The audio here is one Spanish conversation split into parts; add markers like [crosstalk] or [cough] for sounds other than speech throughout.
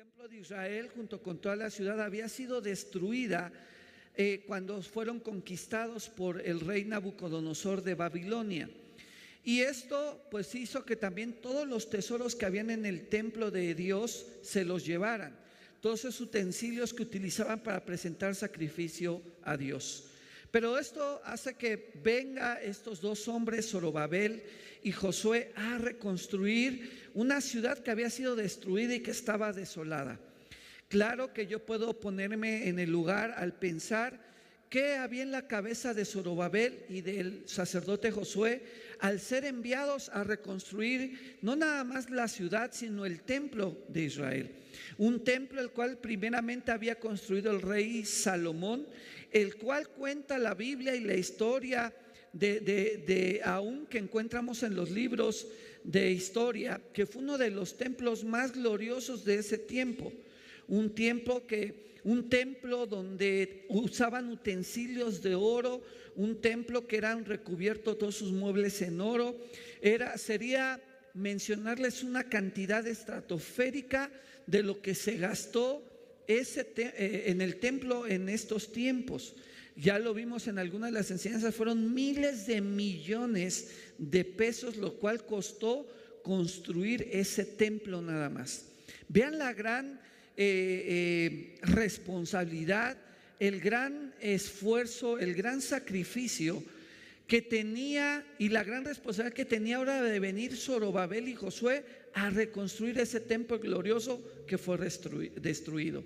templo de Israel, junto con toda la ciudad, había sido destruida eh, cuando fueron conquistados por el rey Nabucodonosor de Babilonia. Y esto pues hizo que también todos los tesoros que habían en el templo de Dios se los llevaran, todos esos utensilios que utilizaban para presentar sacrificio a Dios. Pero esto hace que venga estos dos hombres, Zorobabel y Josué, a reconstruir una ciudad que había sido destruida y que estaba desolada. Claro que yo puedo ponerme en el lugar al pensar que había en la cabeza de Zorobabel y del sacerdote Josué al ser enviados a reconstruir no nada más la ciudad, sino el templo de Israel. Un templo el cual primeramente había construido el rey Salomón el cual cuenta la Biblia y la historia de, de, aún que encontramos en los libros de historia, que fue uno de los templos más gloriosos de ese tiempo. Un tiempo que, un templo donde usaban utensilios de oro, un templo que eran recubiertos todos sus muebles en oro. Era, sería mencionarles una cantidad estratosférica de lo que se gastó ese eh, en el templo en estos tiempos. Ya lo vimos en algunas de las enseñanzas, fueron miles de millones de pesos, lo cual costó construir ese templo nada más. Vean la gran eh, eh, responsabilidad, el gran esfuerzo, el gran sacrificio que tenía y la gran responsabilidad que tenía ahora de venir Zorobabel y Josué a reconstruir ese templo glorioso que fue destruido.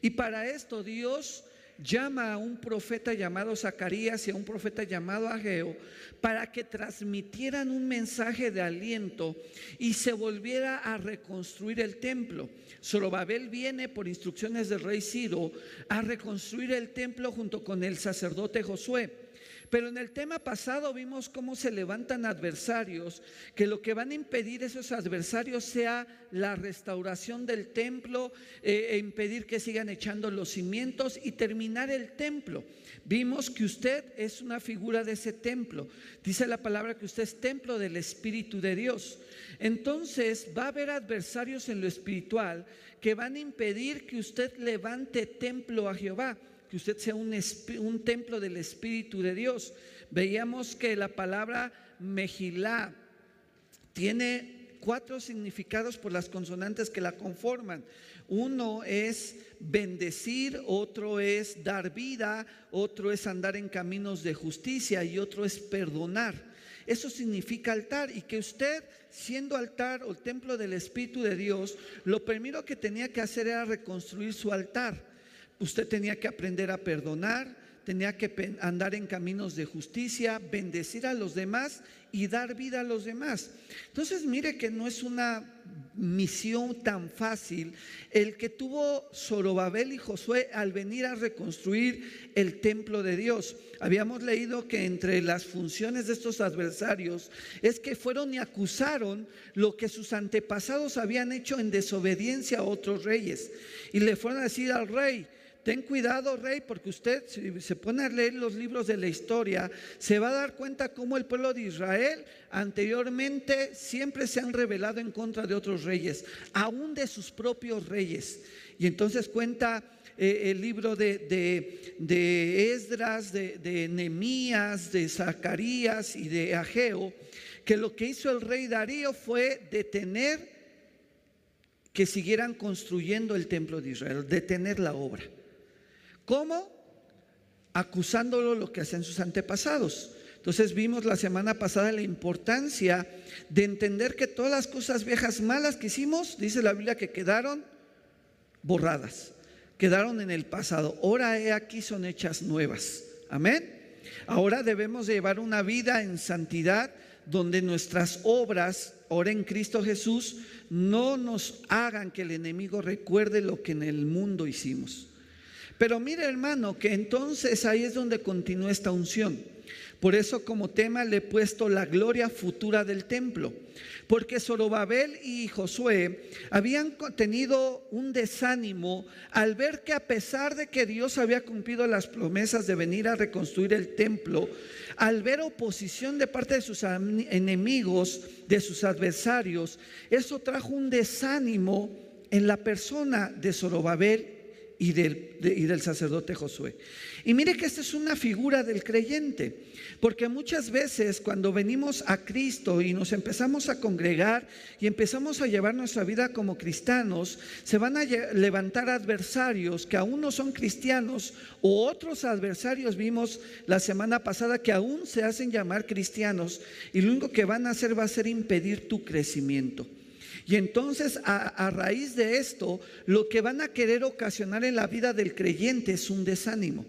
Y para esto Dios llama a un profeta llamado Zacarías y a un profeta llamado Ageo para que transmitieran un mensaje de aliento y se volviera a reconstruir el templo. Zorobabel viene por instrucciones del rey Ciro a reconstruir el templo junto con el sacerdote Josué. Pero en el tema pasado vimos cómo se levantan adversarios, que lo que van a impedir esos adversarios sea la restauración del templo, eh, e impedir que sigan echando los cimientos y terminar el templo. Vimos que usted es una figura de ese templo. Dice la palabra que usted es templo del Espíritu de Dios. Entonces va a haber adversarios en lo espiritual que van a impedir que usted levante templo a Jehová que usted sea un, templo del Espíritu de Dios. Veíamos que la palabra Mejilá tiene cuatro significados por las consonantes que la conforman. Uno es bendecir, otro es dar vida, otro es andar en caminos de justicia y otro es perdonar. Eso significa altar y que usted, siendo altar o templo del Espíritu de Dios, lo primero que tenía que hacer era reconstruir su altar. Usted tenía que aprender a perdonar, tenía que andar en caminos de justicia, bendecir a los demás y dar vida a los demás. Entonces, mire que no es una misión tan fácil el que tuvo Zorobabel y Josué al venir a reconstruir el templo de Dios. Habíamos leído que entre las funciones de estos adversarios es que fueron y acusaron lo que sus antepasados habían hecho en desobediencia a otros reyes. Y le fueron a decir al rey, ten cuidado, rey, porque usted, si se pone a leer los libros de la historia, se va a dar cuenta cómo el pueblo de Israel anteriormente siempre se han rebelado en contra de otros reyes, aún de sus propios reyes. Y entonces cuenta eh, el libro de, de, Esdras, de, de Nemías, de Zacarías y de Ageo, que lo que hizo el rey Darío fue detener que siguieran construyendo el templo de Israel, detener la obra. ¿Cómo? Acusándolo lo que hacen sus antepasados. Entonces vimos la semana pasada la importancia de entender que todas las cosas viejas malas que hicimos, dice la Biblia, que quedaron borradas, quedaron en el pasado. Ahora he aquí son hechas nuevas. Amén. Ahora debemos llevar una vida en santidad donde nuestras obras, ahora en Cristo Jesús, no nos hagan que el enemigo recuerde lo que en el mundo hicimos. Pero mire hermano, que entonces ahí es donde continúa esta unción. Por eso como tema le he puesto la gloria futura del templo. Porque Zorobabel y Josué habían tenido un desánimo al ver que a pesar de que Dios había cumplido las promesas de venir a reconstruir el templo, al ver oposición de parte de sus enemigos, de sus adversarios, eso trajo un desánimo en la persona de Zorobabel y del, y del sacerdote Josué. Y mire que esta es una figura del creyente, porque muchas veces cuando venimos a Cristo y nos empezamos a congregar y empezamos a llevar nuestra vida como cristianos, se van a levantar adversarios que aún no son cristianos o otros adversarios vimos la semana pasada que aún se hacen llamar cristianos y lo único que van a hacer va a ser impedir tu crecimiento. Y entonces a, raíz de esto, lo que van a querer ocasionar en la vida del creyente es un desánimo.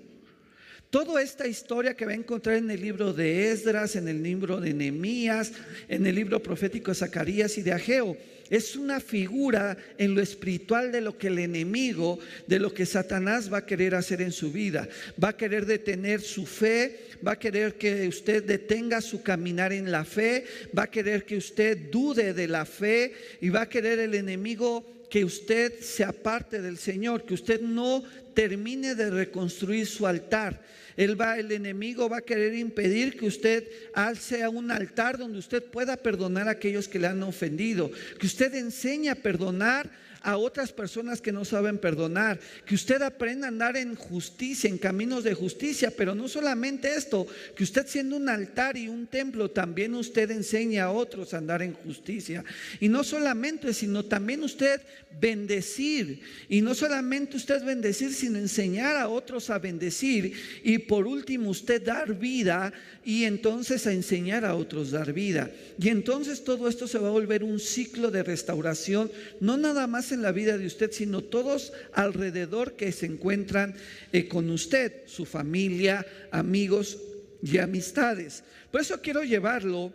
Toda esta historia que va a encontrar en el libro de Esdras, en el libro de Nehemías, en el libro profético de Zacarías y de Ageo, es una figura en lo espiritual de lo que el enemigo, de lo que Satanás va a querer hacer en su vida. Va a querer detener su fe, va a querer que usted detenga su caminar en la fe, va a querer que usted dude de la fe y va a querer el enemigo que usted se aparte del Señor, que usted no termine de reconstruir su altar. Él va, el enemigo va a querer impedir que usted alce a un altar donde usted pueda perdonar a aquellos que le han ofendido, que usted enseñe a perdonar a otras personas que no saben perdonar, que usted aprenda a andar en justicia, en caminos de justicia, pero no solamente esto, que usted siendo un altar y un templo, también usted enseña a otros a andar en justicia. Y no solamente, sino también usted bendecir, y no solamente usted bendecir, sino enseñar a otros a bendecir, y por último usted dar vida y entonces a enseñar a otros dar vida. Y entonces todo esto se va a volver un ciclo de restauración, no nada más en la vida de usted, sino todos alrededor que se encuentran eh, con usted, su familia, amigos y amistades. Por eso quiero llevarlo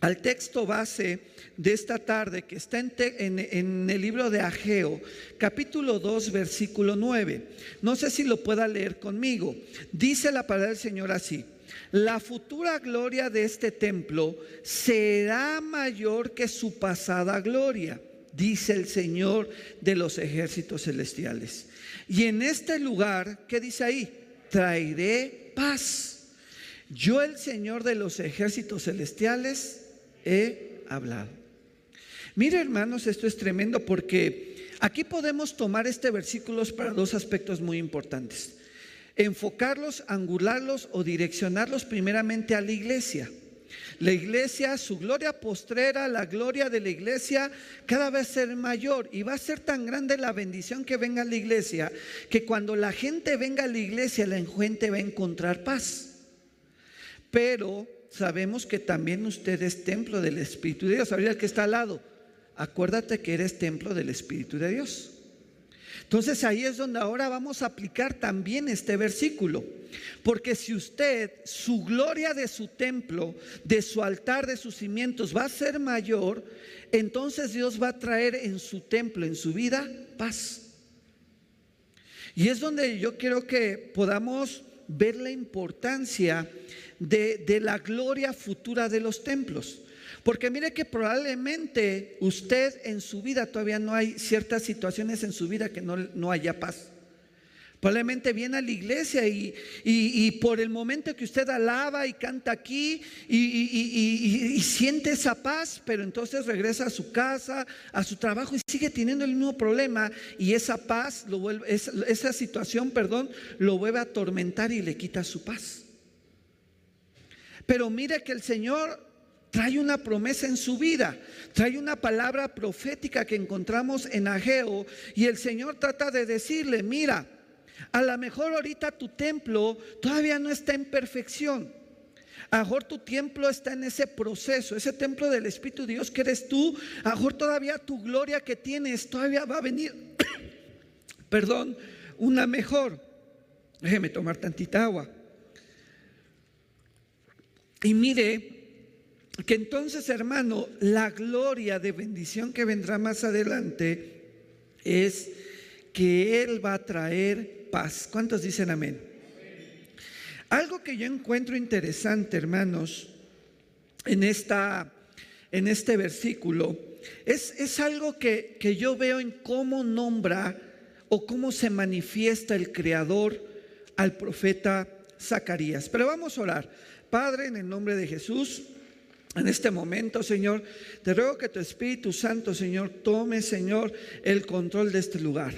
al texto base de esta tarde que está en, en, el libro de Ageo, capítulo 2, versículo 9. No sé si lo pueda leer conmigo. Dice la palabra del Señor así. La futura gloria de este templo será mayor que su pasada gloria dice el Señor de los ejércitos celestiales. Y en este lugar, ¿qué dice ahí? Traeré paz. Yo el Señor de los ejércitos celestiales he hablado. Mire hermanos, esto es tremendo porque aquí podemos tomar este versículo para dos aspectos muy importantes. Enfocarlos, angularlos o direccionarlos primeramente a la iglesia. La iglesia, su gloria postrera, la gloria de la iglesia cada vez ser mayor y va a ser tan grande la bendición que venga a la iglesia que cuando la gente venga a la iglesia, la gente va a encontrar paz. Pero sabemos que también usted es templo del Espíritu de Dios. Ahorita que está al lado, acuérdate que eres templo del Espíritu de Dios. Entonces ahí es donde ahora vamos a aplicar también este versículo. Porque si usted, su gloria de su templo, de su altar, de sus cimientos va a ser mayor, entonces Dios va a traer en su templo, en su vida, paz. Y es donde yo quiero que podamos ver la importancia de, de la gloria futura de los templos. Porque mire que probablemente usted en su vida todavía no hay ciertas situaciones en su vida que no, haya paz. Probablemente viene a la iglesia y, por el momento que usted alaba y canta aquí y, siente esa paz, pero entonces regresa a su casa, a su trabajo y sigue teniendo el mismo problema y esa paz, lo vuelve, esa, esa situación, perdón, lo vuelve a atormentar y le quita su paz. Pero mire que el Señor trae una promesa en su vida, trae una palabra profética que encontramos en Ageo y el Señor trata de decirle, mira, a lo mejor ahorita tu templo todavía no está en perfección. A mejor tu templo está en ese proceso, ese templo del Espíritu Dios que eres tú. A mejor todavía tu gloria que tienes todavía va a venir, [coughs] perdón, una mejor. Déjeme tomar tantita agua. Y mire, que entonces, hermano, la gloria de bendición que vendrá más adelante es que Él va a traer paz. ¿Cuántos dicen amén? Algo que yo encuentro interesante, hermanos, en, esta, en este versículo, es, es algo que, que yo veo en cómo nombra o cómo se manifiesta el Creador al profeta Zacarías. Pero vamos a orar. Padre, en el nombre de Jesús, En este momento, Señor, te ruego que tu Espíritu Santo, Señor, tome, Señor, el control de este lugar.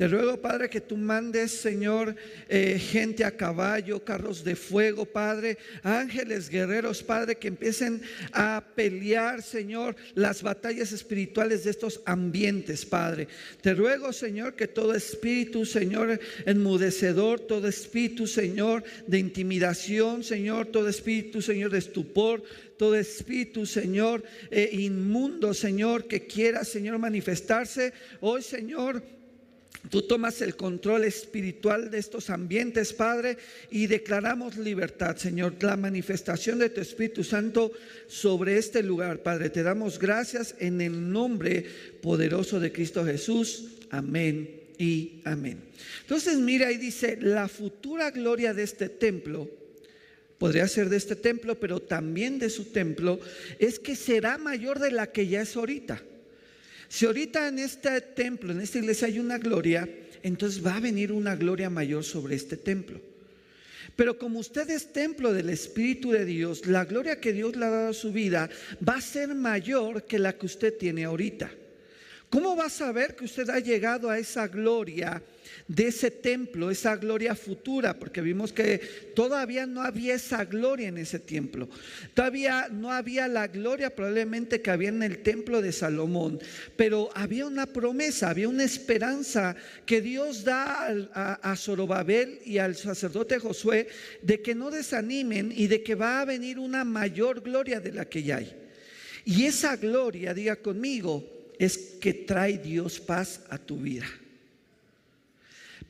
Te ruego, Padre, que tú mandes, Señor, eh, gente a caballo, carros de fuego, Padre, ángeles guerreros, Padre, que empiecen a pelear, Señor, las batallas espirituales de estos ambientes, Padre. Te ruego, Señor, que todo espíritu, Señor, enmudecedor, todo espíritu, Señor, de intimidación, Señor, todo espíritu, Señor, de estupor, todo espíritu, Señor, eh, inmundo, Señor, que quiera, Señor, manifestarse. Hoy, Señor, Tú tomas el control espiritual de estos ambientes, Padre, y declaramos libertad, Señor, la manifestación de tu Espíritu Santo sobre este lugar, Padre. Te damos gracias en el nombre poderoso de Cristo Jesús. Amén y amén. Entonces, mira, ahí dice, la futura gloria de este templo, podría ser de este templo, pero también de su templo, es que será mayor de la que ya es ahorita. Si ahorita en este templo, en esta iglesia hay una gloria, entonces va a venir una gloria mayor sobre este templo. Pero como usted es templo del Espíritu de Dios, la gloria que Dios le ha dado a su vida va a ser mayor que la que usted tiene ahorita. ¿Cómo va a saber que usted ha llegado a esa gloria de ese templo, esa gloria futura, porque vimos que todavía no había esa gloria en ese templo. Todavía no había la gloria probablemente que había en el templo de Salomón, pero había una promesa, había una esperanza que Dios da a, Zorobabel y al sacerdote Josué de que no desanimen y de que va a venir una mayor gloria de la que ya hay. Y esa gloria, diga conmigo, es que trae Dios paz a tu vida.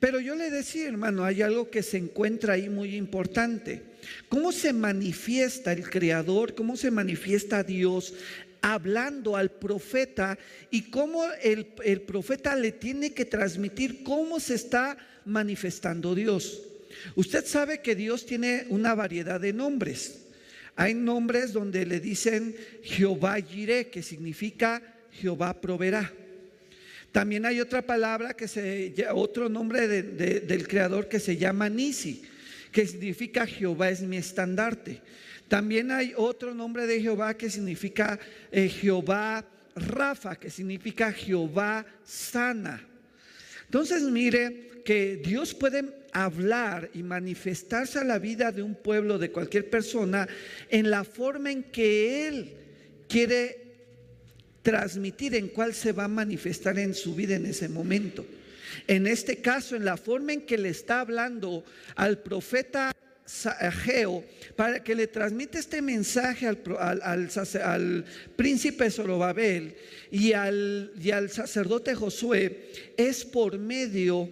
Pero yo le decía, hermano, hay algo que se encuentra ahí muy importante. ¿Cómo se manifiesta el Creador? ¿Cómo se manifiesta Dios hablando al profeta? Y cómo el, el profeta le tiene que transmitir cómo se está manifestando Dios. Usted sabe que Dios tiene una variedad de nombres. Hay nombres donde le dicen Jehová Jireh, que significa Jehová proveerá. También hay otra palabra que se, otro nombre del creador que se llama Nisi, que significa Jehová es mi estandarte. También hay otro nombre de Jehová que significa eh, Jehová Rafa, que significa Jehová sana. Entonces mire que Dios puede hablar y manifestarse a la vida de un pueblo, de cualquier persona, en la forma en que Él quiere transmitir en cuál se va a manifestar en su vida en ese momento. En este caso, en la forma en que le está hablando al profeta Ageo para que le transmite este mensaje al, al, príncipe Zorobabel y al, y al sacerdote Josué es por medio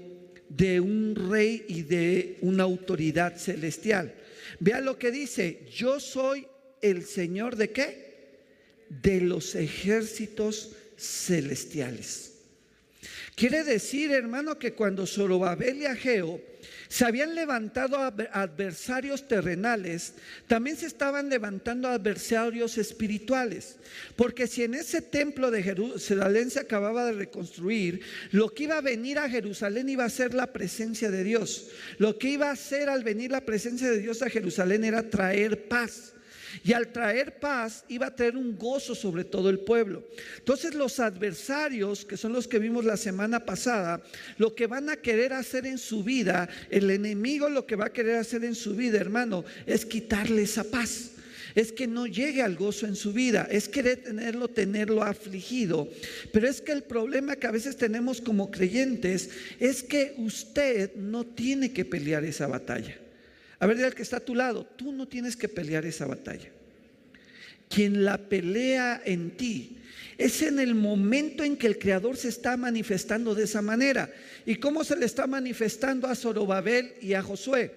de un rey y de una autoridad celestial. Vea lo que dice, yo soy el Señor de qué? De los ejércitos celestiales. Quiere decir, hermano, que cuando Zorobabel y Ageo se habían levantado adversarios terrenales, también se estaban levantando adversarios espirituales. Porque si en ese templo de Jerusalén se acababa de reconstruir, lo que iba a venir a Jerusalén iba a ser la presencia de Dios. Lo que iba a hacer al venir la presencia de Dios a Jerusalén era traer paz. Y al traer paz iba a traer un gozo sobre todo el pueblo. Entonces los adversarios, que son los que vimos la semana pasada, lo que van a querer hacer en su vida, el enemigo lo que va a querer hacer en su vida, hermano, es quitarle esa paz es que no llegue al gozo en su vida, es querer tenerlo, tenerlo afligido. Pero es que el problema que a veces tenemos como creyentes es que usted no tiene que pelear esa batalla. A ver, al que está a tu lado, tú no tienes que pelear esa batalla. Quien la pelea en ti es en el momento en que el Creador se está manifestando de esa manera. ¿Y cómo se le está manifestando a Zorobabel y a Josué?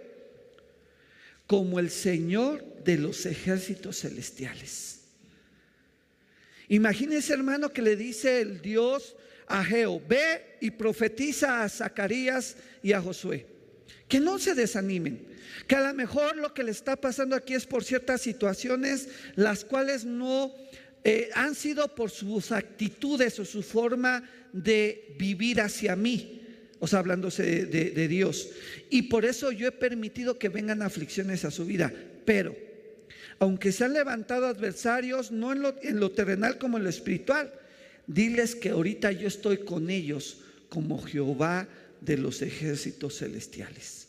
Como el Señor de los ejércitos celestiales. Imagínese, hermano, que le dice el Dios a Geo, ve y profetiza a Zacarías y a Josué. Que no se desanimen que a lo mejor lo que le está pasando aquí es por ciertas situaciones las cuales no eh, han sido por sus actitudes o su forma de vivir hacia mí. O sea, hablándose de, Dios. Y por eso yo he permitido que vengan aflicciones a su vida. Pero aunque se han levantado adversarios, no en lo, en lo terrenal como en lo espiritual, diles que ahorita yo estoy con ellos como Jehová de los ejércitos celestiales.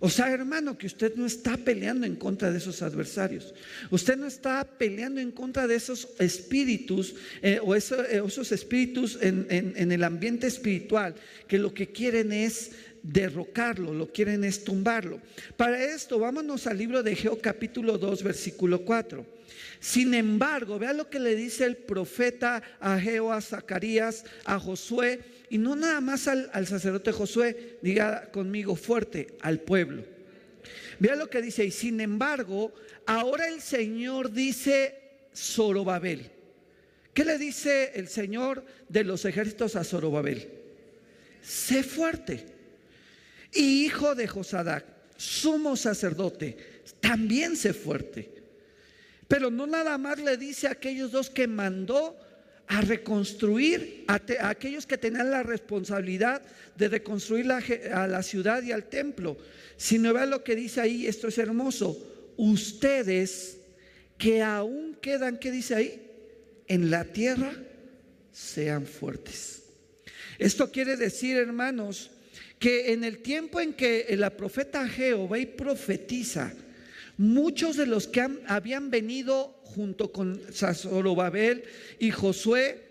O sea, hermano, que usted no está peleando en contra de esos adversarios. Usted no está peleando en contra de esos espíritus eh, o eh, esos espíritus en, en el ambiente espiritual que lo que quieren es derrocarlo, lo quieren es tumbarlo. Para esto, vámonos al libro de Geo capítulo 2, versículo 4. Sin embargo, vea lo que le dice el profeta a Geo, a Zacarías, a Josué y no nada más al, sacerdote Josué, diga conmigo fuerte, al pueblo. Vea lo que dice, y sin embargo, ahora el Señor dice Zorobabel. ¿Qué le dice el Señor de los ejércitos a Zorobabel? Sé fuerte. Y hijo de Josadac, sumo sacerdote, también sé fuerte. Pero no nada más le dice a aquellos dos que mandó a reconstruir a, aquellos que tenían la responsabilidad de reconstruir a la ciudad y al templo. Si no vean lo que dice ahí, esto es hermoso. Ustedes que aún quedan, ¿qué dice ahí? En la tierra, sean fuertes. Esto quiere decir, hermanos, que en el tiempo en que la profeta Jehová y profetiza, muchos de los que habían venido junto con Zorobabel y Josué,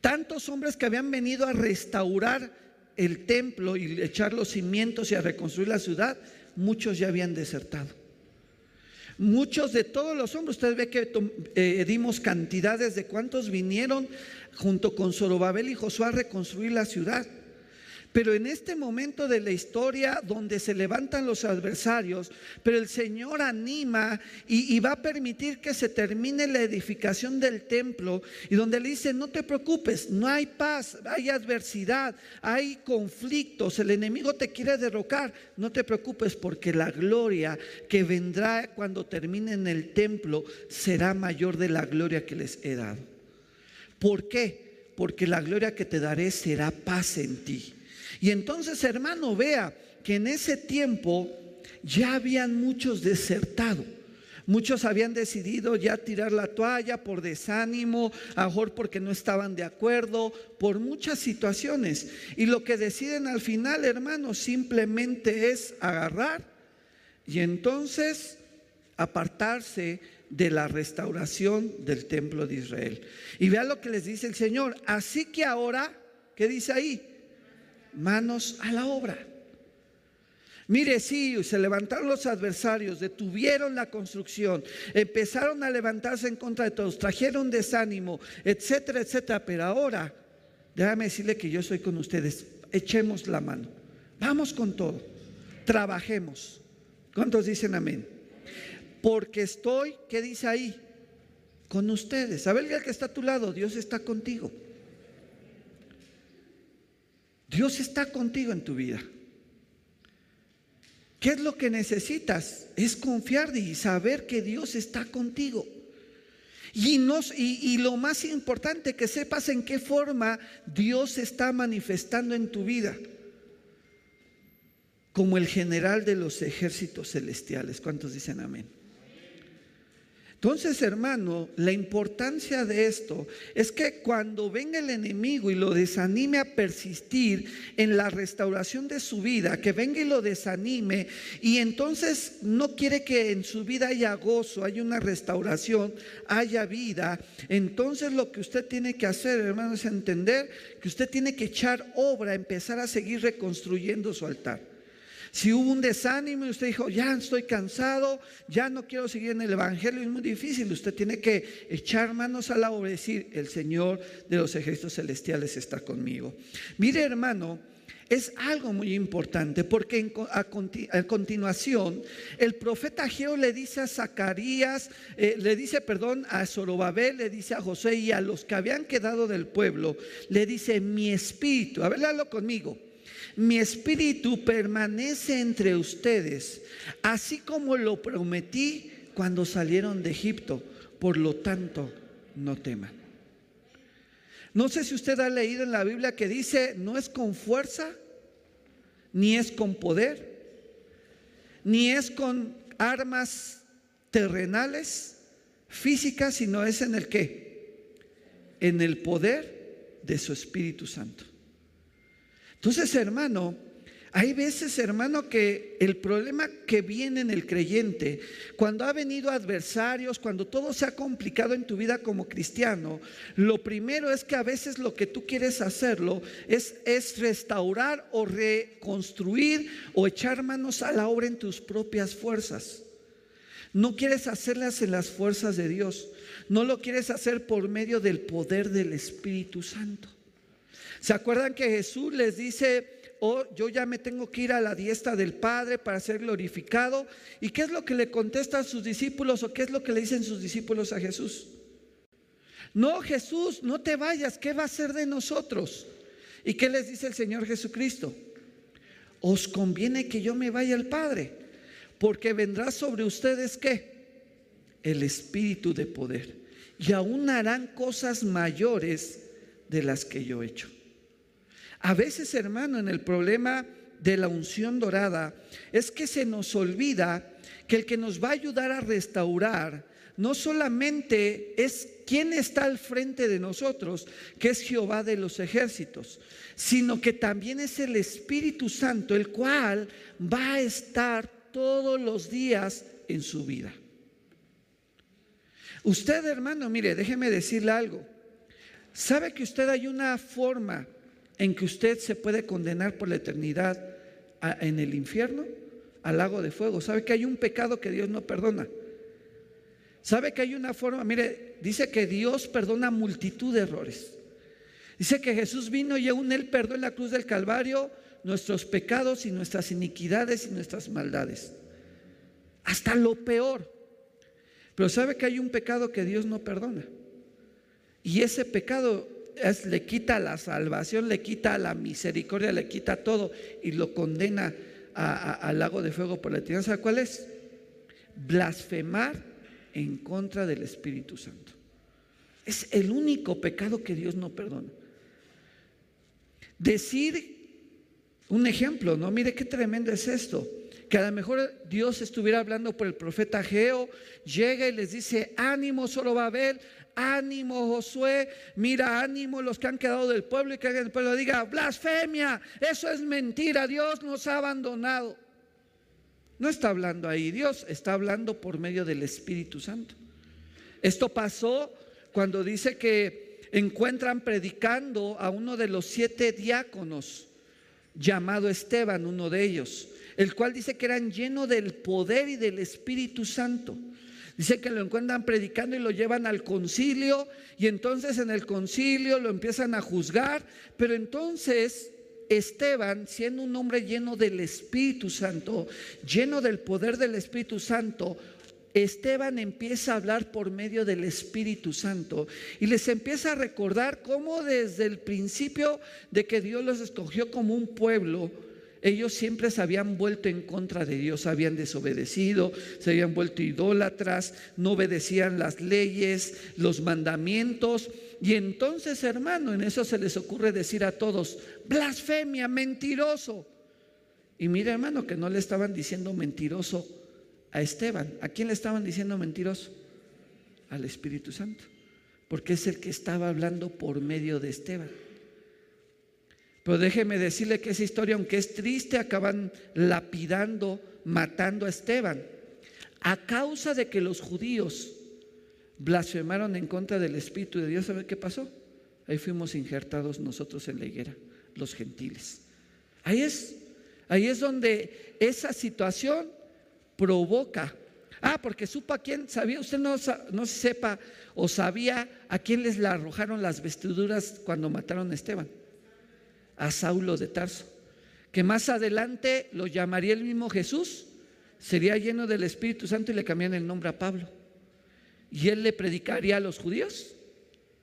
tantos hombres que habían venido a restaurar el templo y echar los cimientos y a reconstruir la ciudad, muchos ya habían desertado. Muchos de todos los hombres, ustedes ve que eh, dimos cantidades de cuántos vinieron junto con Zorobabel y Josué a reconstruir la ciudad. Pero en este momento de la historia donde se levantan los adversarios, pero el Señor anima y, va a permitir que se termine la edificación del templo y donde le dice, no te preocupes, no hay paz, hay adversidad, hay conflictos, el enemigo te quiere derrocar, no te preocupes porque la gloria que vendrá cuando terminen el templo será mayor de la gloria que les he dado. ¿Por qué? Porque la gloria que te daré será paz en ti. Y entonces, hermano, vea que en ese tiempo ya habían muchos desertado. Muchos habían decidido ya tirar la toalla por desánimo, a mejor porque no estaban de acuerdo, por muchas situaciones. Y lo que deciden al final, hermano, simplemente es agarrar y entonces apartarse de la restauración del templo de Israel. Y vea lo que les dice el Señor. Así que ahora, ¿qué dice ahí? Manos a la obra. Mire, sí, se levantaron los adversarios, detuvieron la construcción, empezaron a levantarse en contra de todos, trajeron desánimo, etcétera, etcétera. Pero ahora, déjame decirle que yo estoy con ustedes. Echemos la mano. Vamos con todo. Trabajemos. ¿Cuántos dicen amén? Porque estoy, ¿qué dice ahí? Con ustedes. ¿Sabe el que está a tu lado? Dios está contigo. Dios está contigo en tu vida. ¿Qué es lo que necesitas? Es confiar y saber que Dios está contigo. Y, y, lo más importante, que sepas en qué forma Dios está manifestando en tu vida. Como el general de los ejércitos celestiales. ¿Cuántos dicen amén? Entonces, hermano, la importancia de esto es que cuando venga el enemigo y lo desanime a persistir en la restauración de su vida, que venga y lo desanime y entonces no quiere que en su vida haya gozo, haya una restauración, haya vida, entonces lo que usted tiene que hacer, hermano, es entender que usted tiene que echar obra, empezar a seguir reconstruyendo su altar. Si hubo un desánimo y usted dijo, ya estoy cansado, ya no quiero seguir en el Evangelio, es muy difícil. Usted tiene que echar manos a la obra y decir, el Señor de los ejércitos celestiales está conmigo. Mire hermano, es algo muy importante porque a, continuación el profeta Geo le dice a Zacarías, eh, le dice, perdón, a Zorobabel, le dice a José y a los que habían quedado del pueblo, le dice, mi espíritu, a ver, conmigo, mi espíritu permanece entre ustedes, así como lo prometí cuando salieron de Egipto. Por lo tanto, no teman. No sé si usted ha leído en la Biblia que dice, no es con fuerza, ni es con poder, ni es con armas terrenales, físicas, sino es en el qué? En el poder de su Espíritu Santo. Entonces, hermano, hay veces, hermano, que el problema que viene en el creyente, cuando ha venido adversarios, cuando todo se ha complicado en tu vida como cristiano, lo primero es que a veces lo que tú quieres hacerlo es, es restaurar o reconstruir o echar manos a la obra en tus propias fuerzas. No quieres hacerlas en las fuerzas de Dios. No lo quieres hacer por medio del poder del Espíritu Santo. ¿Se acuerdan que Jesús les dice, oh, yo ya me tengo que ir a la diestra del Padre para ser glorificado. ¿Y qué es lo que le contestan sus discípulos o qué es lo que le dicen sus discípulos a Jesús? No, Jesús, no te vayas, ¿qué va a ser de nosotros? ¿Y qué les dice el Señor Jesucristo? Os conviene que yo me vaya al Padre, porque vendrá sobre ustedes qué? El Espíritu de poder. Y aún harán cosas mayores de las que yo he hecho. A veces, hermano, en el problema de la unción dorada es que se nos olvida que el que nos va a ayudar a restaurar no solamente es quien está al frente de nosotros, que es Jehová de los ejércitos, sino que también es el Espíritu Santo, el cual va a estar todos los días en su vida. Usted, hermano, mire, déjeme decirle algo. ¿Sabe que usted hay una forma en que usted se puede condenar por la eternidad en el infierno, al lago de fuego. ¿Sabe que hay un pecado que Dios no perdona? ¿Sabe que hay una forma? Mire, dice que Dios perdona multitud de errores. Dice que Jesús vino y aún Él perdonó en la cruz del Calvario nuestros pecados y nuestras iniquidades y nuestras maldades. Hasta lo peor. Pero sabe que hay un pecado que Dios no perdona. Y ese pecado le quita la salvación, le quita la misericordia, le quita todo y lo condena al lago de fuego por la eternidad. ¿Sabe cuál es? Blasfemar en contra del Espíritu Santo. Es el único pecado que Dios no perdona. Decir un ejemplo, ¿no? Mire qué tremendo es esto. Que a lo mejor Dios estuviera hablando por el profeta Geo, llega y les dice, ánimo, solo va a haber ánimo Josué, mira ánimo los que han quedado del pueblo y que el pueblo diga, blasfemia, eso es mentira, Dios nos ha abandonado. No está hablando ahí, Dios está hablando por medio del Espíritu Santo. Esto pasó cuando dice que encuentran predicando a uno de los siete diáconos, llamado Esteban, uno de ellos, el cual dice que eran llenos del poder y del Espíritu Santo. Dice que lo encuentran predicando y lo llevan al concilio y entonces en el concilio lo empiezan a juzgar, pero entonces Esteban, siendo un hombre lleno del Espíritu Santo, lleno del poder del Espíritu Santo, Esteban empieza a hablar por medio del Espíritu Santo y les empieza a recordar cómo desde el principio de que Dios los escogió como un pueblo, ellos siempre se habían vuelto en contra de Dios, habían desobedecido, se habían vuelto idólatras, no obedecían las leyes, los mandamientos. Y entonces, hermano, en eso se les ocurre decir a todos, blasfemia, mentiroso. Y mira, hermano, que no le estaban diciendo mentiroso a Esteban. ¿A quién le estaban diciendo mentiroso? Al Espíritu Santo. Porque es el que estaba hablando por medio de Esteban. Pero déjeme decirle que esa historia, aunque es triste, acaban lapidando, matando a Esteban. A causa de que los judíos blasfemaron en contra del Espíritu de Dios, ¿sabe qué pasó? Ahí fuimos injertados nosotros en la higuera, los gentiles. Ahí es, ahí es donde esa situación provoca. Ah, porque supo a quién, sabía, usted no, no sepa o sabía a quién les arrojaron las vestiduras cuando mataron a Esteban a Saulo de Tarso, que más adelante lo llamaría el mismo Jesús, sería lleno del Espíritu Santo y le cambian el nombre a Pablo. ¿Y él le predicaría a los judíos?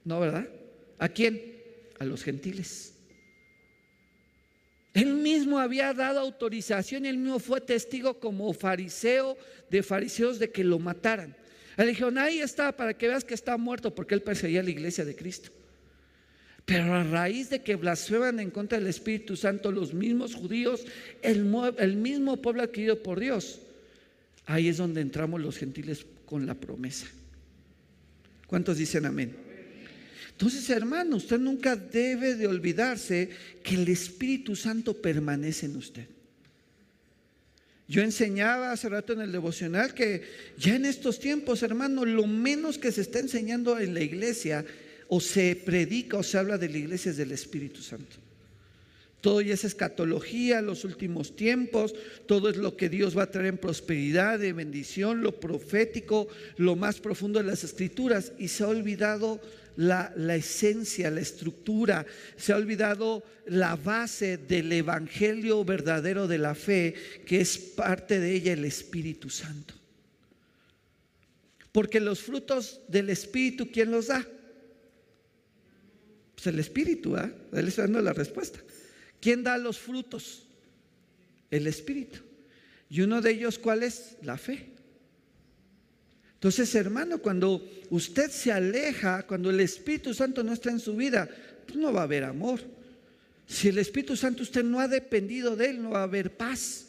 No, ¿verdad? ¿A quién? A los gentiles. Él mismo había dado autorización y él mismo fue testigo como fariseo de fariseos de que lo mataran. Le dijeron, ahí está, para que veas que está muerto, porque él perseguía la iglesia de Cristo. Pero a raíz de que blasfeman en contra del Espíritu Santo los mismos judíos, el, mismo pueblo adquirido por Dios, ahí es donde entramos los gentiles con la promesa. ¿Cuántos dicen amén? Entonces, hermano, usted nunca debe de olvidarse que el Espíritu Santo permanece en usted. Yo enseñaba hace rato en el devocional que ya en estos tiempos, hermano, lo menos que se está enseñando en la iglesia o se predica o se habla de la iglesia es del Espíritu Santo. Todo ya es escatología, los últimos tiempos, todo es lo que Dios va a traer en prosperidad, de bendición, lo profético, lo más profundo de las escrituras. Y se ha olvidado la, la, esencia, la estructura, se ha olvidado la base del evangelio verdadero de la fe, que es parte de ella el Espíritu Santo. Porque los frutos del Espíritu, ¿quién los da? Pues el Espíritu, ¿ah? Él está dando la respuesta. ¿Quién da los frutos? El Espíritu. Y uno de ellos, ¿cuál es? La fe. Entonces, hermano, cuando usted se aleja, cuando el Espíritu Santo no está en su vida, pues no va a haber amor. Si el Espíritu Santo usted no ha dependido de él, no va a haber paz,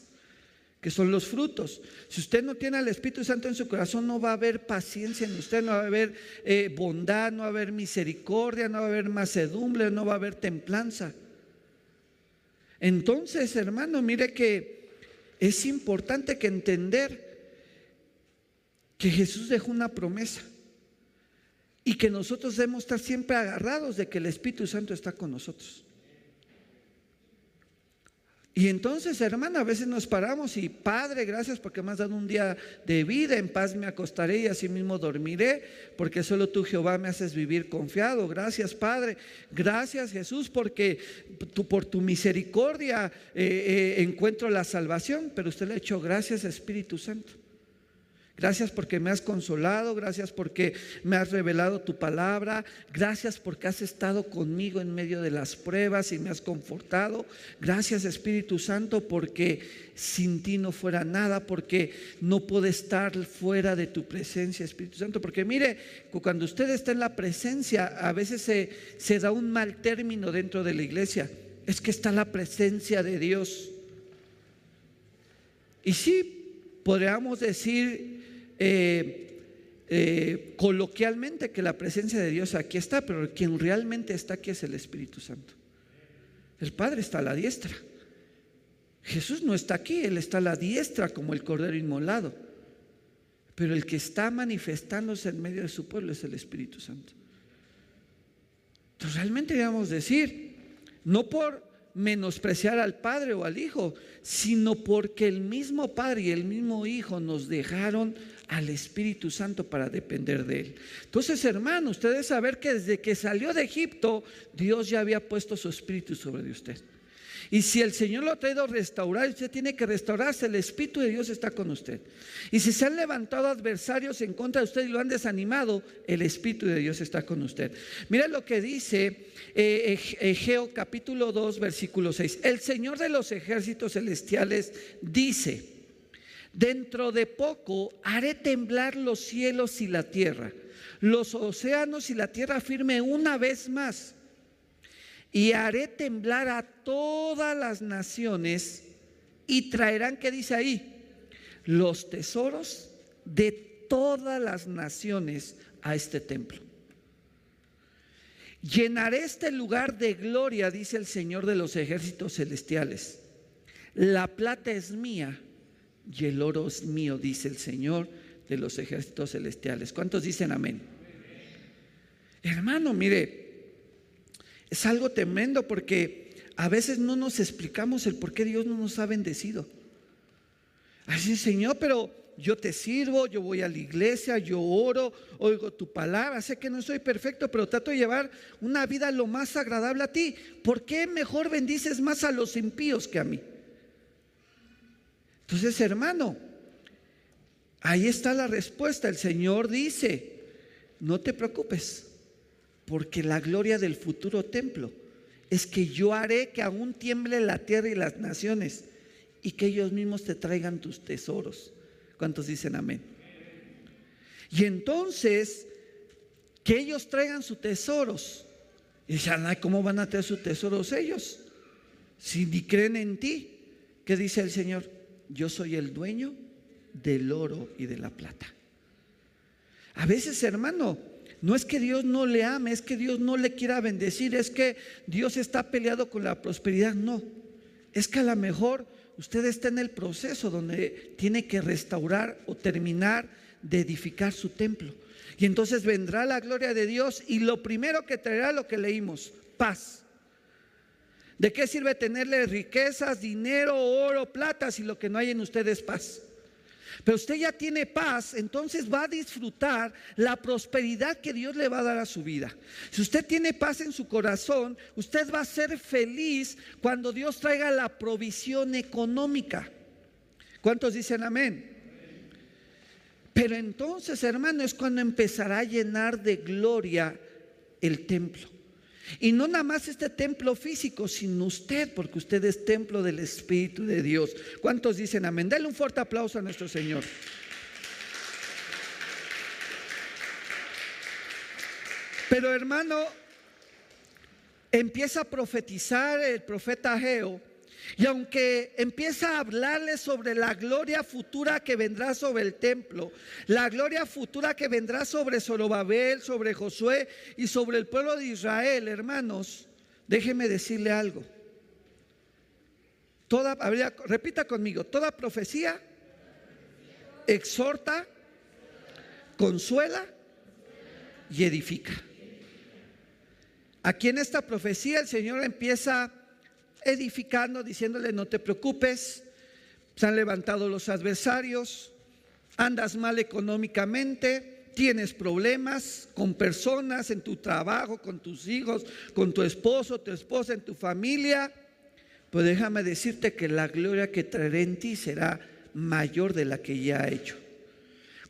que son los frutos. Si usted no tiene al Espíritu Santo en su corazón, no va a haber paciencia en usted, no va a haber eh, bondad, no va a haber misericordia, no va a haber macedumbre, no va a haber templanza. Entonces, hermano, mire que es importante que entender que Jesús dejó una promesa y que nosotros debemos estar siempre agarrados de que el Espíritu Santo está con nosotros. Y entonces, hermana, a veces nos paramos y Padre, gracias porque me has dado un día de vida, en paz me acostaré y así mismo dormiré, porque solo tú, Jehová, me haces vivir confiado. Gracias, Padre. Gracias, Jesús, porque tú, por tu misericordia eh, eh, encuentro la salvación, pero usted le ha hecho gracias, Espíritu Santo. Gracias porque me has consolado, gracias porque me has revelado tu palabra, gracias porque has estado conmigo en medio de las pruebas y me has confortado. Gracias Espíritu Santo porque sin ti no fuera nada, porque no puedo estar fuera de tu presencia Espíritu Santo. Porque mire, cuando usted está en la presencia, a veces se, se da un mal término dentro de la iglesia. Es que está la presencia de Dios. Y sí, podríamos decir eh, eh, coloquialmente que la presencia de Dios aquí está, pero quien realmente está aquí es el Espíritu Santo. El Padre está a la diestra. Jesús no está aquí, Él está a la diestra como el Cordero Inmolado. Pero el que está manifestándose en medio de su pueblo es el Espíritu Santo. Entonces realmente debemos decir, no por menospreciar al Padre o al Hijo, sino porque el mismo Padre y el mismo Hijo nos dejaron al Espíritu Santo para depender de Él. Entonces, hermano, ustedes saber que desde que salió de Egipto, Dios ya había puesto su Espíritu sobre usted. Y si el Señor lo ha traído a restaurar, usted tiene que restaurarse. El Espíritu de Dios está con usted. Y si se han levantado adversarios en contra de usted y lo han desanimado, el Espíritu de Dios está con usted. Mira lo que dice eh, Egeo capítulo 2, versículo 6. El Señor de los ejércitos celestiales dice, Dentro de poco haré temblar los cielos y la tierra, los océanos y la tierra firme una vez más. Y haré temblar a todas las naciones y traerán, ¿qué dice ahí? Los tesoros de todas las naciones a este templo. Llenaré este lugar de gloria, dice el Señor de los ejércitos celestiales. La plata es mía y el oro es mío, dice el Señor de los ejércitos celestiales. ¿Cuántos dicen amén? Hermano, mire, es algo tremendo porque a veces no nos explicamos el por qué Dios no nos ha bendecido. Así, Señor, pero yo te sirvo, yo voy a la iglesia, yo oro, oigo tu palabra, sé que no soy perfecto, pero trato de llevar una vida lo más agradable a ti. ¿Por qué mejor bendices más a los impíos que a mí? Entonces, hermano, ahí está la respuesta. El Señor dice, no te preocupes, porque la gloria del futuro templo es que yo haré que aún tiemble la tierra y las naciones y que ellos mismos te traigan tus tesoros. ¿Cuántos dicen amén? Y entonces, que ellos traigan sus tesoros. Y dicen, ¿cómo van a traer sus tesoros ellos? Si ni creen en ti. ¿Qué dice el Señor? Yo soy el dueño del oro y de la plata. A veces, hermano, no es que Dios no le ame, es que Dios no le quiera bendecir, es que Dios está peleado con la prosperidad. No, es que a lo mejor usted está en el proceso donde tiene que restaurar o terminar de edificar su templo. Y entonces vendrá la gloria de Dios y lo primero que traerá lo que leímos, paz. ¿De qué sirve tenerle riquezas, dinero, oro, plata si lo que no hay en usted es paz? Pero usted ya tiene paz, entonces va a disfrutar la prosperidad que Dios le va a dar a su vida. Si usted tiene paz en su corazón, usted va a ser feliz cuando Dios traiga la provisión económica. ¿Cuántos dicen amén? Pero entonces, hermano, es cuando empezará a llenar de gloria el templo. Y no nada más este templo físico, sino usted, porque usted es templo del Espíritu de Dios. ¿Cuántos dicen amén? Dale un fuerte aplauso a nuestro Señor. Pero hermano, empieza a profetizar el profeta Geo y aunque empieza a hablarle sobre la gloria futura que vendrá sobre el templo, la gloria futura que vendrá sobre Zorobabel, sobre Josué y sobre el pueblo de Israel, hermanos, déjeme decirle algo. Toda, repita conmigo, toda profecía exhorta, consuela y edifica. Aquí en esta profecía el Señor empieza edificando, diciéndole, no te preocupes, se han levantado los adversarios, andas mal económicamente, tienes problemas con personas en tu trabajo, con tus hijos, con tu esposo, tu esposa, en tu familia, pues déjame decirte que la gloria que traeré en ti será mayor de la que ya he hecho.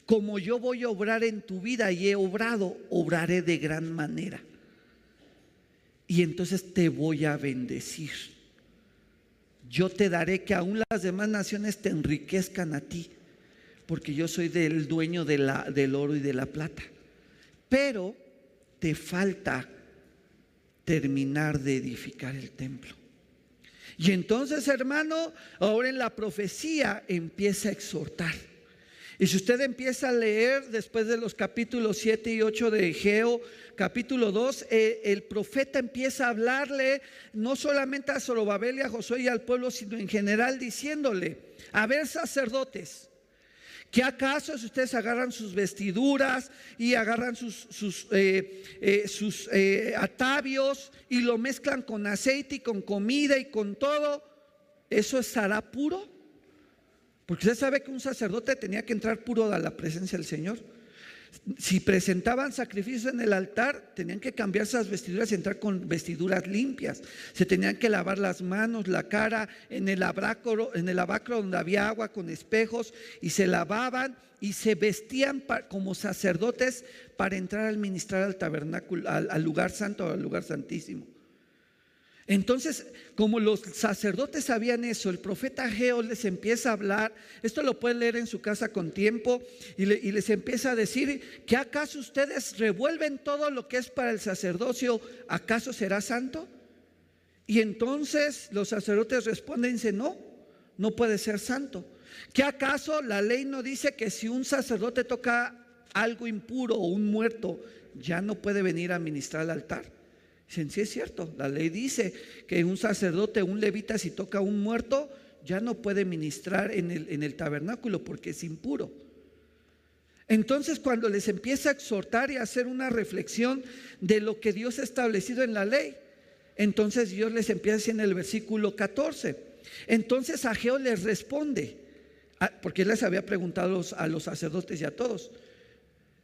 Como yo voy a obrar en tu vida y he obrado, obraré de gran manera. Y entonces te voy a bendecir yo te daré que aún las demás naciones te enriquezcan a ti, porque yo soy del dueño del oro y de la plata. Pero te falta terminar de edificar el templo. Y entonces, hermano, ahora en la profecía empieza a exhortar. Y si usted empieza a leer después de los capítulos 7 y 8 de Egeo, capítulo 2, eh, el profeta empieza a hablarle no solamente a Zorobabel y a Josué y al pueblo, sino en general diciéndole, a ver sacerdotes, ¿Qué acaso si ustedes agarran sus vestiduras y agarran sus, sus, eh, eh, sus atavios y lo mezclan con aceite y con comida y con todo, eso estará puro? Porque usted sabe que un sacerdote tenía que entrar puro a la presencia del Señor. Si presentaban sacrificios en el altar, tenían que cambiar esas vestiduras y entrar con vestiduras limpias. Se tenían que lavar las manos, la cara, en el abacro, en el abacro donde había agua con espejos, y se lavaban y se vestían como sacerdotes para entrar al ministrar al tabernáculo, al lugar santo, al lugar santísimo. Entonces, como los sacerdotes sabían eso, el profeta Geo les empieza a hablar, esto lo pueden leer en su casa con tiempo, y, les empieza a decir, ¿que acaso ustedes revuelven todo lo que es para el sacerdocio? ¿Acaso será santo? Y entonces los sacerdotes responden, dicen, no, no puede ser santo. ¿Que acaso la ley no dice que si un sacerdote toca algo impuro o un muerto, ya no puede venir a ministrar al altar? Dicen, sí es cierto, la ley dice que un sacerdote, un levita, si toca a un muerto, ya no puede ministrar en el, tabernáculo porque es impuro. Entonces cuando les empieza a exhortar y a hacer una reflexión de lo que Dios ha establecido en la ley, entonces Dios les empieza en el versículo 14. Entonces Ageo les responde, porque él les había preguntado a los sacerdotes y a todos.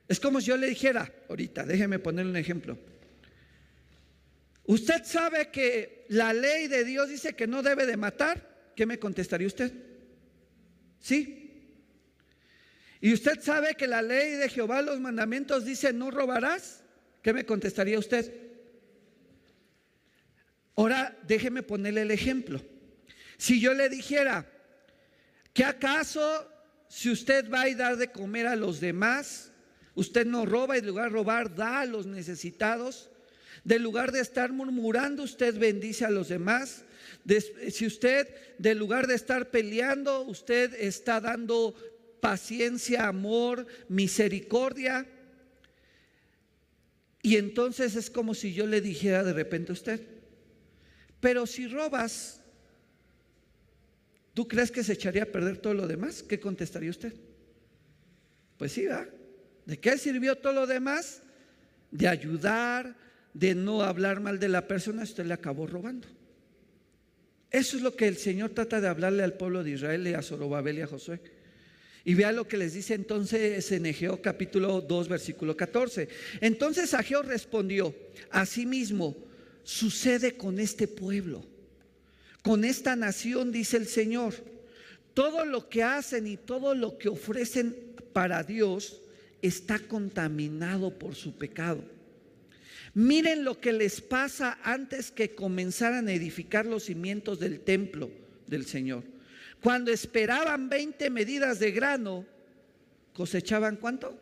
Es como si yo le dijera, ahorita, déjeme ponerle un ejemplo. Usted sabe que la ley de Dios dice que no debe de matar. ¿Qué me contestaría usted? Sí. ¿Y usted sabe que la ley de Jehová, los mandamientos, dice no robarás? ¿Qué me contestaría usted? Ahora déjeme ponerle el ejemplo. Si yo le dijera, ¿que acaso si usted va a dar de comer a los demás, usted no roba y en lugar de robar da a los necesitados? De lugar de estar murmurando, usted bendice a los demás. si usted, de lugar de estar peleando, usted está dando paciencia, amor, misericordia. Y entonces es como si yo le dijera de repente a usted, pero si robas, ¿tú crees que se echaría a perder todo lo demás? ¿Qué contestaría usted? Pues sí, ¿va? ¿De qué sirvió todo lo demás? De ayudar, de no hablar mal de la persona, usted le acabó robando. Eso es lo que el Señor trata de hablarle al pueblo de Israel y a Zorobabel y a Josué. Y vea lo que les dice entonces en Egeo capítulo 2 versículo 14. Entonces Ageo respondió, asimismo sucede con este pueblo, con esta nación, dice el Señor. Todo lo que hacen y todo lo que ofrecen para Dios está contaminado por su pecado. Miren lo que les pasa antes que comenzaran a edificar los cimientos del templo del Señor. Cuando esperaban 20 medidas de grano, cosechaban cuánto?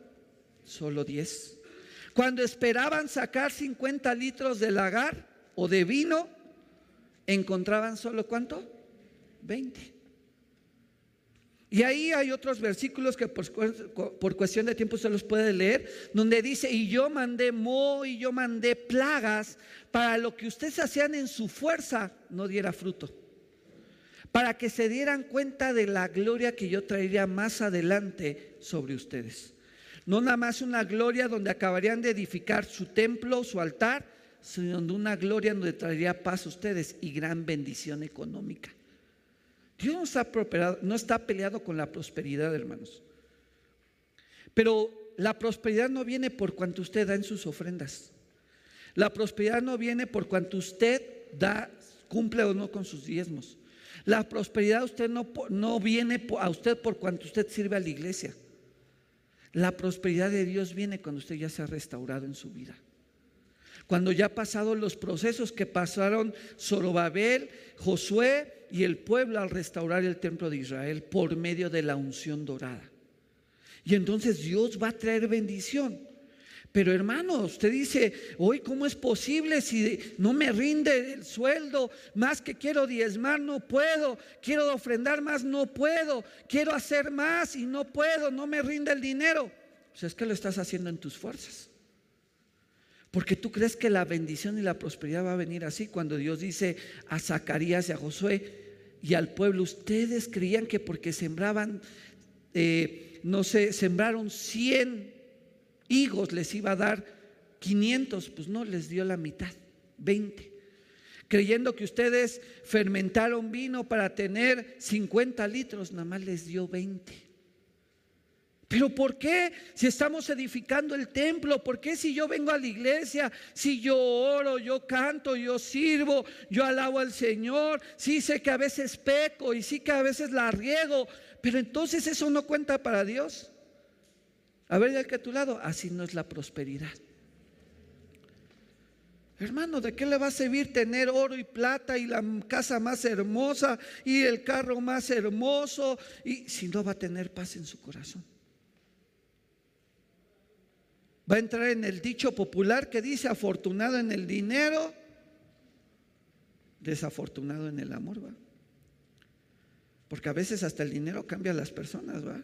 Solo 10. Cuando esperaban sacar 50 litros de lagar o de vino, encontraban solo cuánto? 20. Y ahí hay otros versículos que por, cuestión de tiempo se los puede leer, donde dice, y yo mandé mo y yo mandé plagas para lo que ustedes hacían en su fuerza no diera fruto, para que se dieran cuenta de la gloria que yo traería más adelante sobre ustedes. No nada más una gloria donde acabarían de edificar su templo, su altar, sino una gloria donde traería paz a ustedes y gran bendición económica. Dios no está, no está peleado con la prosperidad, hermanos. Pero la prosperidad no viene por cuanto usted da en sus ofrendas. La prosperidad no viene por cuanto usted da, cumple o no con sus diezmos. La prosperidad usted no, no viene a usted por cuanto usted sirve a la iglesia. La prosperidad de Dios viene cuando usted ya se ha restaurado en su vida. Cuando ya ha pasado los procesos que pasaron Zorobabel, Josué y el pueblo al restaurar el templo de Israel por medio de la unción dorada. Y entonces Dios va a traer bendición. Pero hermano, usted dice, hoy, ¿cómo es posible si no me rinde el sueldo? Más que quiero diezmar, no puedo. Quiero ofrendar más, no puedo. Quiero hacer más y no puedo. No me rinde el dinero. Pues es que lo estás haciendo en tus fuerzas. Porque tú crees que la bendición y la prosperidad va a venir así cuando Dios dice a Zacarías y a Josué y al pueblo, ustedes creían que porque sembraban, eh, no sé, sembraron 100 higos les iba a dar 500, pues no, les dio la mitad, 20. Creyendo que ustedes fermentaron vino para tener 50 litros, nada más les dio 20. Pero ¿por qué si estamos edificando el templo? ¿Por qué si yo vengo a la iglesia, si yo oro, yo canto, yo sirvo, yo alabo al Señor? Sí sé que a veces peco y sí que a veces la riego, pero entonces eso no cuenta para Dios. A ver, ya que a tu lado, así no es la prosperidad. Hermano, ¿de qué le va a servir tener oro y plata y la casa más hermosa y el carro más hermoso y si no va a tener paz en su corazón? Va a entrar en el dicho popular que dice afortunado en el dinero, desafortunado en el amor, ¿va? Porque a veces hasta el dinero cambia a las personas, ¿va?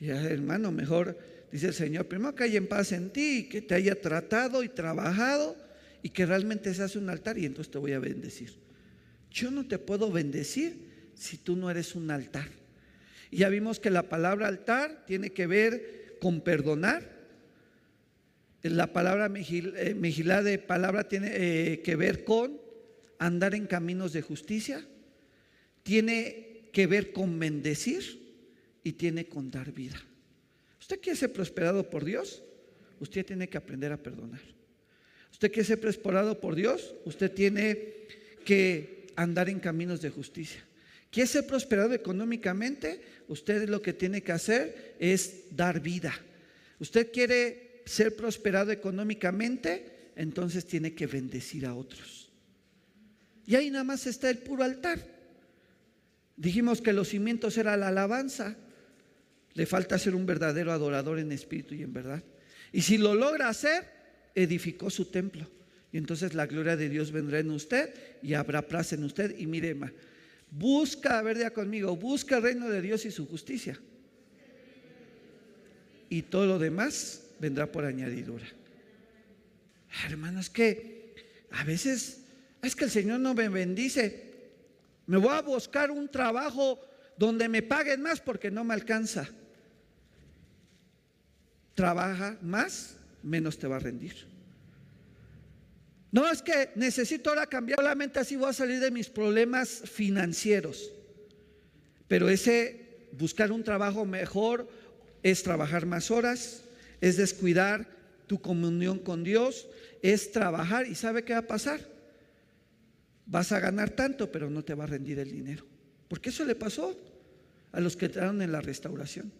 Y hermano, mejor dice el Señor, primero que haya en paz en ti, que te haya tratado y trabajado y que realmente se hace un altar y entonces te voy a bendecir. Yo no te puedo bendecir si tú no eres un altar. Y ya vimos que la palabra altar tiene que ver con perdonar, la palabra eh, mejilá de palabra tiene eh, que ver con andar en caminos de justicia, tiene que ver con bendecir y tiene con dar vida. ¿Usted quiere ser prosperado por Dios? Usted tiene que aprender a perdonar. ¿Usted quiere ser prosperado por Dios? Usted tiene que andar en caminos de justicia. ¿Quiere ser prosperado económicamente? Usted lo que tiene que hacer es dar vida. Usted quiere ser prosperado económicamente, entonces tiene que bendecir a otros. Y ahí nada más está el puro altar. Dijimos que los cimientos era la alabanza. Le falta ser un verdadero adorador en espíritu y en verdad. Y si lo logra hacer, edificó su templo. Y entonces la gloria de Dios vendrá en usted y habrá plaza en usted. Y mire, busca, a ver conmigo, busca el reino de Dios y su justicia. y todo lo demás vendrá por añadidura. Hermanos, que a veces es que el Señor no me bendice. Me voy a buscar un trabajo donde me paguen más porque no me alcanza. Trabaja más, menos te va a rendir. No es que necesito ahora cambiar, solamente así voy a salir de mis problemas financieros. Pero ese buscar un trabajo mejor es trabajar más horas, es descuidar tu comunión con Dios, es trabajar y ¿sabe qué va a pasar? Vas a ganar tanto, pero no te va a rendir el dinero. Porque eso le pasó a los que entraron en la restauración.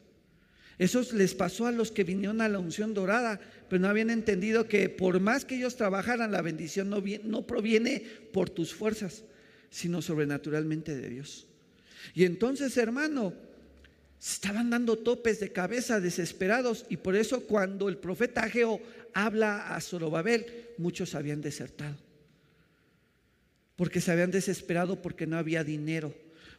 Eso les pasó a los que vinieron a la unción dorada, pero no habían entendido que por más que ellos trabajaran, la bendición no, no proviene por tus fuerzas, sino sobrenaturalmente de Dios. Y entonces, hermano, estaban dando topes de cabeza desesperados y por eso cuando el profeta Ageo habla a Zorobabel, muchos habían desertado. Porque se habían desesperado porque no había dinero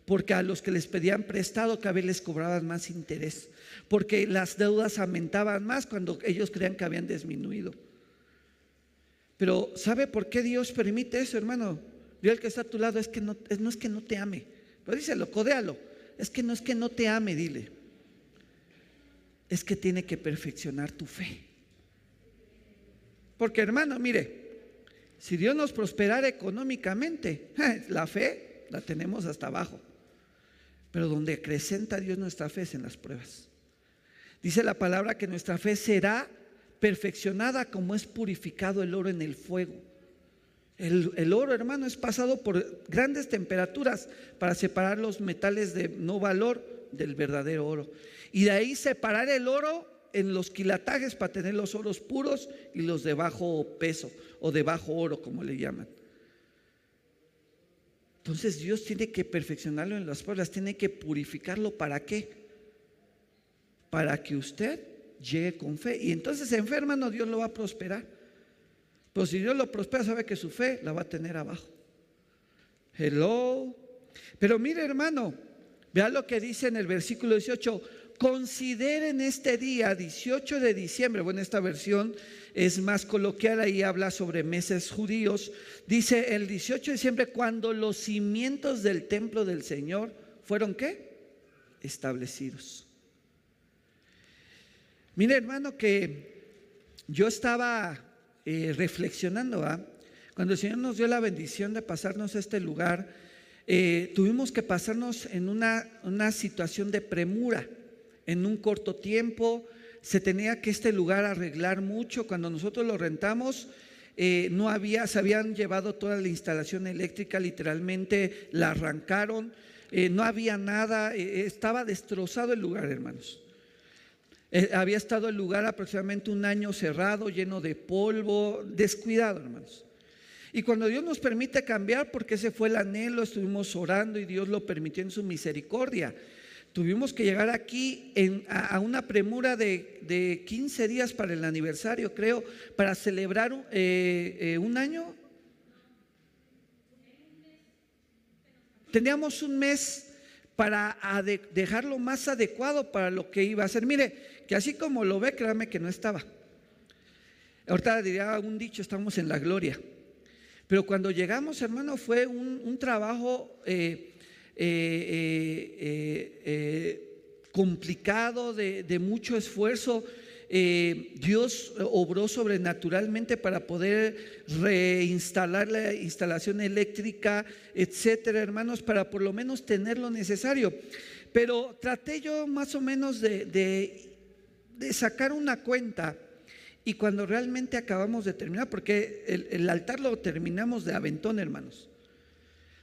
porque a los que les pedían prestado cada vez les cobraban más interés, porque las deudas aumentaban más cuando ellos creían que habían disminuido. Pero ¿sabe por qué Dios permite eso, hermano? Dios el que está a tu lado es que no, no es que no te ame, pero díselo, codéalo, es que no es que no te ame, dile, es que tiene que perfeccionar tu fe. Porque hermano, mire, si Dios nos prosperara económicamente, [laughs] la fe la tenemos hasta abajo. Pero donde acrecenta Dios nuestra fe es en las pruebas. Dice la palabra que nuestra fe será perfeccionada como es purificado el oro en el fuego. El, oro, hermano, es pasado por grandes temperaturas para separar los metales de no valor del verdadero oro. Y de ahí separar el oro en los quilatajes para tener los oros puros y los de bajo peso o de bajo oro, como le llaman. Entonces Dios tiene que perfeccionarlo en las pruebas, tiene que purificarlo. ¿Para qué? Para que usted llegue con fe. Y entonces enferma, no, Dios lo va a prosperar. Pero si Dios lo prospera, sabe que su fe la va a tener abajo. Hello. Pero mire, hermano, vea lo que dice en el versículo 18. Consideren este día, 18 de diciembre, bueno, esta versión es más coloquial, ahí habla sobre meses judíos. Dice el 18 de diciembre, cuando los cimientos del templo del Señor fueron qué? Establecidos. Mire hermano que yo estaba eh, reflexionando, cuando el Señor nos dio la bendición de pasarnos a este lugar, eh, tuvimos que pasarnos en una, una situación de premura, en un corto tiempo, se tenía que este lugar arreglar mucho. Cuando nosotros lo rentamos, eh, no había, se habían llevado toda la instalación eléctrica, literalmente la arrancaron, no había nada, estaba destrozado el lugar, hermanos. Había estado el lugar aproximadamente un año cerrado, lleno de polvo, descuidado, hermanos. Y cuando Dios nos permite cambiar, porque ese fue el anhelo, estuvimos orando y Dios lo permitió en su misericordia. Tuvimos que llegar aquí a, una premura de, 15 días para el aniversario, creo, para celebrar eh, eh, un año. Teníamos un mes para dejarlo más adecuado para lo que iba a ser. Mire, que así como lo ve, créame que no estaba. Ahorita diría un dicho, estamos en la gloria. Pero cuando llegamos, hermano, fue un, trabajo eh, eh, eh, complicado, de, mucho esfuerzo. Dios obró sobrenaturalmente para poder reinstalar la instalación eléctrica, etcétera, hermanos, para por lo menos tener lo necesario. Pero traté yo más o menos de, de, sacar una cuenta. Y cuando realmente acabamos de terminar, porque el, altar lo terminamos de aventón, hermanos.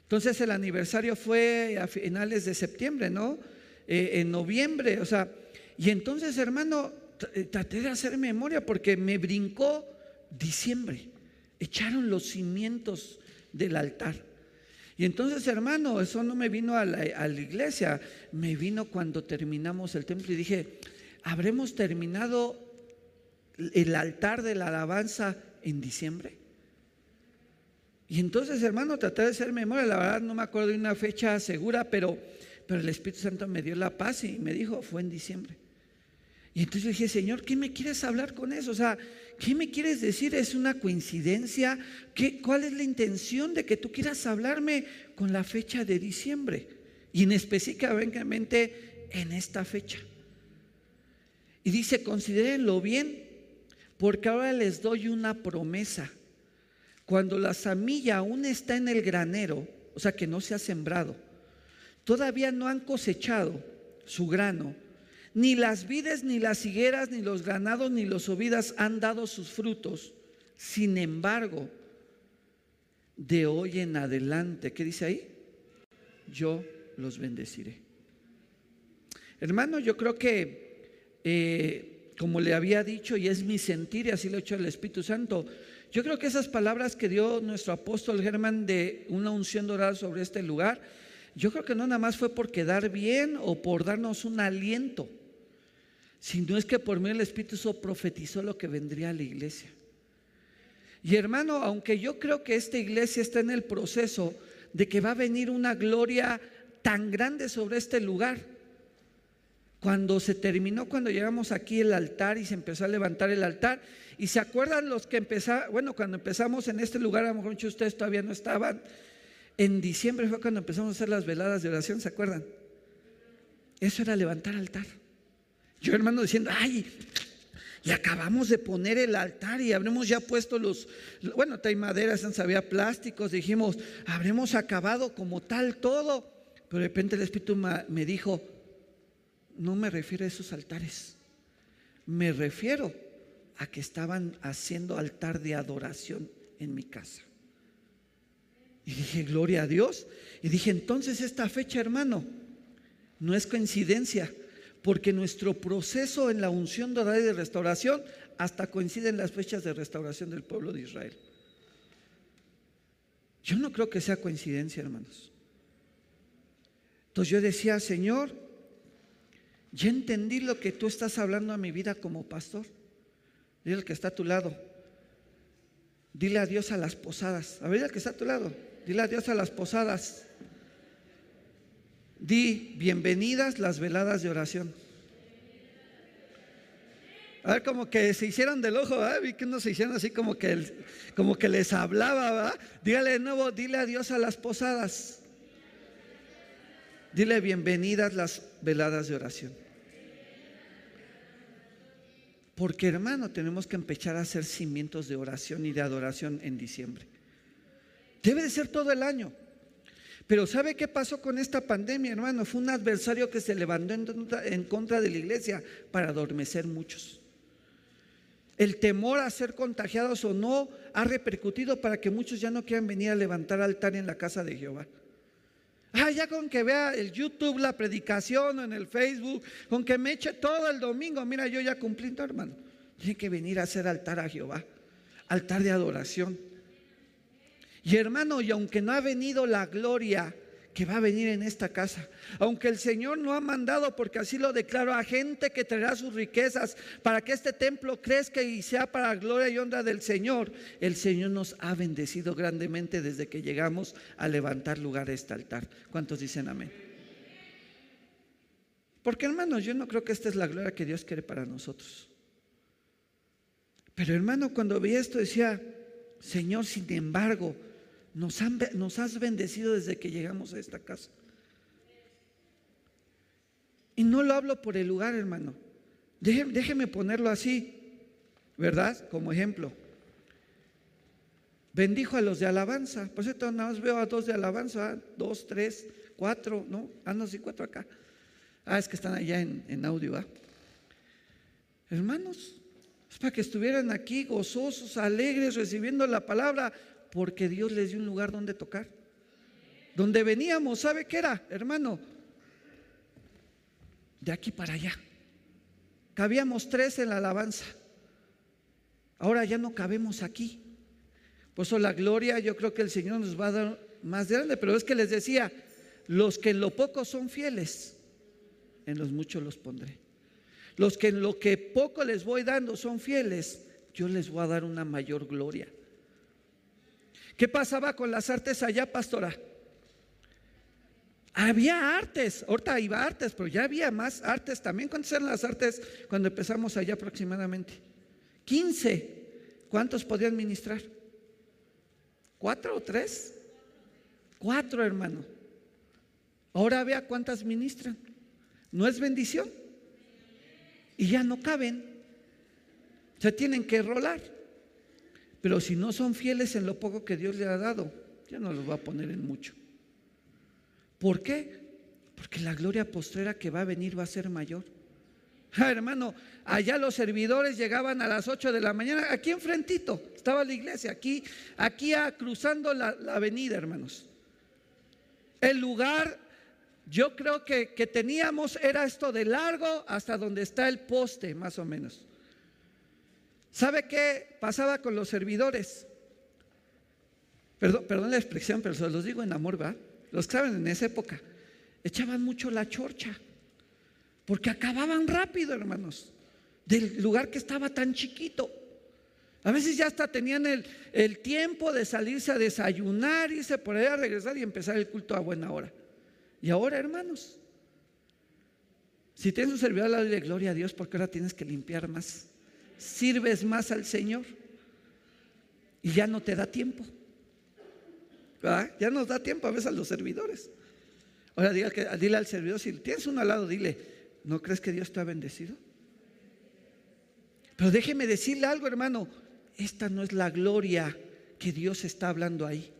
Entonces el aniversario fue a finales de septiembre, ¿no? Eh, en noviembre, o sea, y entonces hermano, eh, traté de hacer memoria porque me brincó diciembre, echaron los cimientos del altar. Y entonces, hermano, eso no me vino a la, iglesia, me vino cuando terminamos el templo y dije, ¿habremos terminado el altar de la alabanza en diciembre? Y entonces, hermano, traté de hacer memoria. La verdad no me acuerdo de una fecha segura, pero, pero el Espíritu Santo me dio la paz y me dijo, fue en diciembre. Y entonces dije, Señor, ¿qué me quieres hablar con eso? O sea, ¿qué me quieres decir? ¿Es una coincidencia? ¿Qué, ¿Cuál es la intención de que tú quieras hablarme con la fecha de diciembre? Y en específicamente en esta fecha. Y dice, considérenlo bien, porque ahora les doy una promesa. Cuando la semilla aún está en el granero, o sea que no se ha sembrado, todavía no han cosechado su grano, ni las vides, ni las higueras, ni los granados, ni los ovidas han dado sus frutos. Sin embargo, de hoy en adelante, ¿qué dice ahí? Yo los bendeciré. Hermano, yo creo que, eh, como le había dicho, y es mi sentir, y así lo ha hecho el Espíritu Santo, yo creo que esas palabras que dio nuestro apóstol Germán de una unción dorada sobre este lugar, yo creo que no nada más fue por quedar bien o por darnos un aliento, sino es que por medio del Espíritu Santo profetizó lo que vendría a la iglesia. Y hermano, aunque yo creo que esta iglesia está en el proceso de que va a venir una gloria tan grande sobre este lugar, cuando se terminó, cuando llegamos aquí el altar y se empezó a levantar el altar, y se acuerdan los que empezaron, bueno, cuando empezamos en este lugar, a lo mejor muchos de ustedes todavía no estaban, en diciembre fue cuando empezamos a hacer las veladas de oración, ¿se acuerdan? Eso era levantar altar. Yo hermano diciendo, ay, y acabamos de poner el altar y habremos ya puesto los, bueno, hay maderas, había plásticos, dijimos, habremos acabado como tal todo. Pero de repente el Espíritu me dijo, no me refiero a esos altares, me refiero a que estaban haciendo altar de adoración en mi casa. Y dije, gloria a Dios. Y dije, entonces esta fecha, hermano, no es coincidencia, porque nuestro proceso en la unción dorada y de restauración hasta coinciden las fechas de restauración del pueblo de Israel. Yo no creo que sea coincidencia, hermanos. Entonces yo decía, Señor, ya entendí lo que tú estás hablando a mi vida como pastor. Dile al que está a tu lado. Dile adiós a las posadas. A ver, al que está a tu lado. Dile adiós a las posadas. Di bienvenidas las veladas de oración. A ver, como que se hicieron del ojo, vi que no se hicieron así como que, como que les hablaba, ¿verdad? Dígale de nuevo, dile adiós a las posadas. Dile bienvenidas las veladas de oración. Porque hermano, tenemos que empezar a hacer cimientos de oración y de adoración en diciembre. Debe de ser todo el año. Pero ¿sabe qué pasó con esta pandemia, hermano? Fue un adversario que se levantó en contra de la iglesia para adormecer muchos. El temor a ser contagiados o no ha repercutido para que muchos ya no quieran venir a levantar altar en la casa de Jehová. Ah, ya con que vea el YouTube, la predicación en el Facebook, con que me eche todo el domingo, mira, yo ya cumplí, hermano. Tiene que venir a hacer altar a Jehová, altar de adoración. Y hermano, y aunque no ha venido la gloria que va a venir en esta casa. Aunque el Señor no ha mandado, porque así lo declaró a gente que traerá sus riquezas para que este templo crezca y sea para gloria y honra del Señor, el Señor nos ha bendecido grandemente desde que llegamos a levantar lugar a este altar. ¿Cuántos dicen amén? Porque hermanos, yo no creo que esta es la gloria que Dios quiere para nosotros. Pero hermano, cuando vi esto decía, Señor, sin embargo, nos, has bendecido desde que llegamos a esta casa. Y no lo hablo por el lugar, hermano. Déjeme, ponerlo así, ¿verdad? Como ejemplo. Bendijo a los de alabanza. Por cierto, nada más veo a dos de alabanza, dos, tres, cuatro, ¿no? Ah, no, sí, cuatro acá. Ah, es que están allá en, en audio, ¿ah? Hermanos, es para que estuvieran aquí gozosos, alegres, recibiendo la palabra, porque Dios les dio un lugar donde tocar. Donde veníamos, ¿sabe qué era, hermano? De aquí para allá. Cabíamos tres en la alabanza. Ahora ya no cabemos aquí. Por eso la gloria yo creo que el Señor nos va a dar más grande. Pero es que les decía, los que en lo poco son fieles, en los muchos los pondré. Los que en lo que poco les voy dando son fieles, yo les voy a dar una mayor gloria. ¿Qué pasaba con las artes allá, pastora? Había artes, ahorita iba artes, pero ya había más artes también. ¿Cuántas eran las artes cuando empezamos allá aproximadamente? 15. ¿Cuántos podían ministrar? ¿Cuatro o tres? Cuatro, hermano. Ahora vea cuántas ministran. ¿No es bendición? Y ya no caben. Se tienen que rolar. Pero si no son fieles en lo poco que Dios le ha dado, ya no los va a poner en mucho. ¿Por qué? Porque la gloria postrera que va a venir va a ser mayor. Ah, hermano, allá los servidores llegaban a las 8 de la mañana, aquí enfrentito estaba la iglesia, aquí, aquí cruzando la, avenida, hermanos. El lugar, yo creo que, que teníamos era esto de largo hasta donde está el poste, más o menos. ¿Sabe qué pasaba con los servidores? Perdón, la expresión, pero se los digo en amor, ¿va? Los que saben en esa época, echaban mucho la chorcha, porque acababan rápido, hermanos, del lugar que estaba tan chiquito. A veces ya hasta tenían el, el tiempo de salirse a desayunar, irse por allá a regresar y empezar el culto a buena hora. Y ahora, hermanos, si tienes un servidor, la de gloria a Dios, porque ahora tienes que limpiar más. Sirves más al Señor y ya no te da tiempo. Ya nos da tiempo a veces a los servidores. Ahora dile al servidor, si tienes uno al lado, dile, ¿no crees que Dios te ha bendecido? Pero déjeme decirle algo, hermano, esta no es la gloria que Dios está hablando ahí.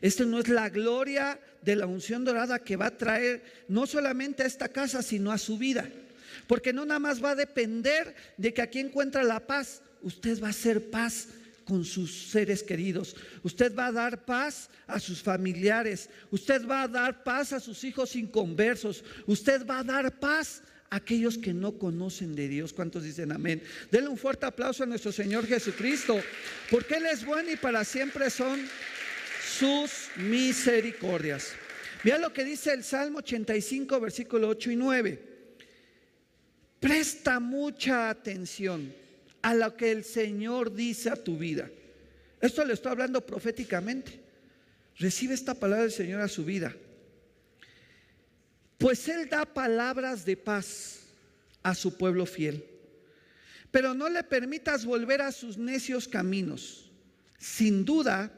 Esta no es la gloria de la unción dorada que va a traer no solamente a esta casa, sino a su vida. Porque no nada más va a depender de que aquí encuentra la paz, usted va a hacer paz con sus seres queridos. Usted va a dar paz a sus familiares. Usted va a dar paz a sus hijos inconversos. Usted va a dar paz a aquellos que no conocen de Dios. ¿Cuántos dicen amén? Denle un fuerte aplauso a nuestro Señor Jesucristo, porque Él es bueno y para siempre son sus misericordias. Mira lo que dice el Salmo 85, versículo 8 y 9. Presta mucha atención a lo que el Señor dice a tu vida. Esto le estoy hablando proféticamente. Recibe esta palabra del Señor a su vida. Pues Él da palabras de paz a su pueblo fiel. Pero no le permitas volver a sus necios caminos. Sin duda,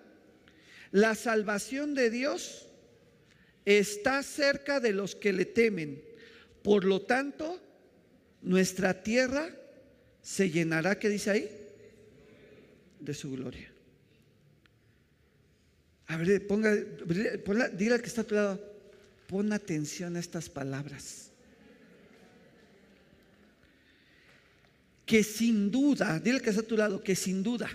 la salvación de Dios está cerca de los que le temen. Por lo tanto, nuestra tierra se llenará, ¿qué dice ahí? De su gloria. A ver, ponga, dile al que está a tu lado, pon atención a estas palabras. Que sin duda, dile al que está a tu lado, que sin duda.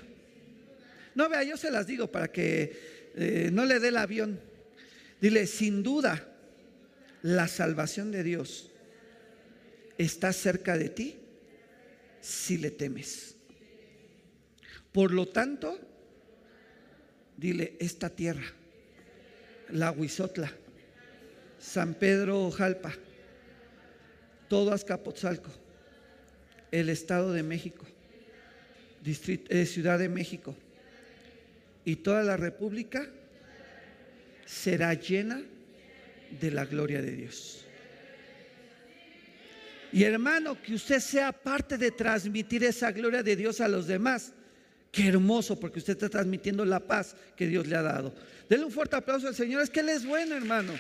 No, vea, yo se las digo para que eh, no le dé el avión. Dile, sin duda, la salvación de Dios está cerca de ti si le temes. Por lo tanto, dile, esta tierra, la Huizotla, San Pedro Jalpa, todo Azcapotzalco, el Estado de México, eh, Ciudad de México y toda la República será llena de la gloria de Dios. Y hermano, que usted sea parte de transmitir esa gloria de Dios a los demás. Qué hermoso, porque usted está transmitiendo la paz que Dios le ha dado. Denle un fuerte aplauso al Señor. Es que Él es bueno, hermano.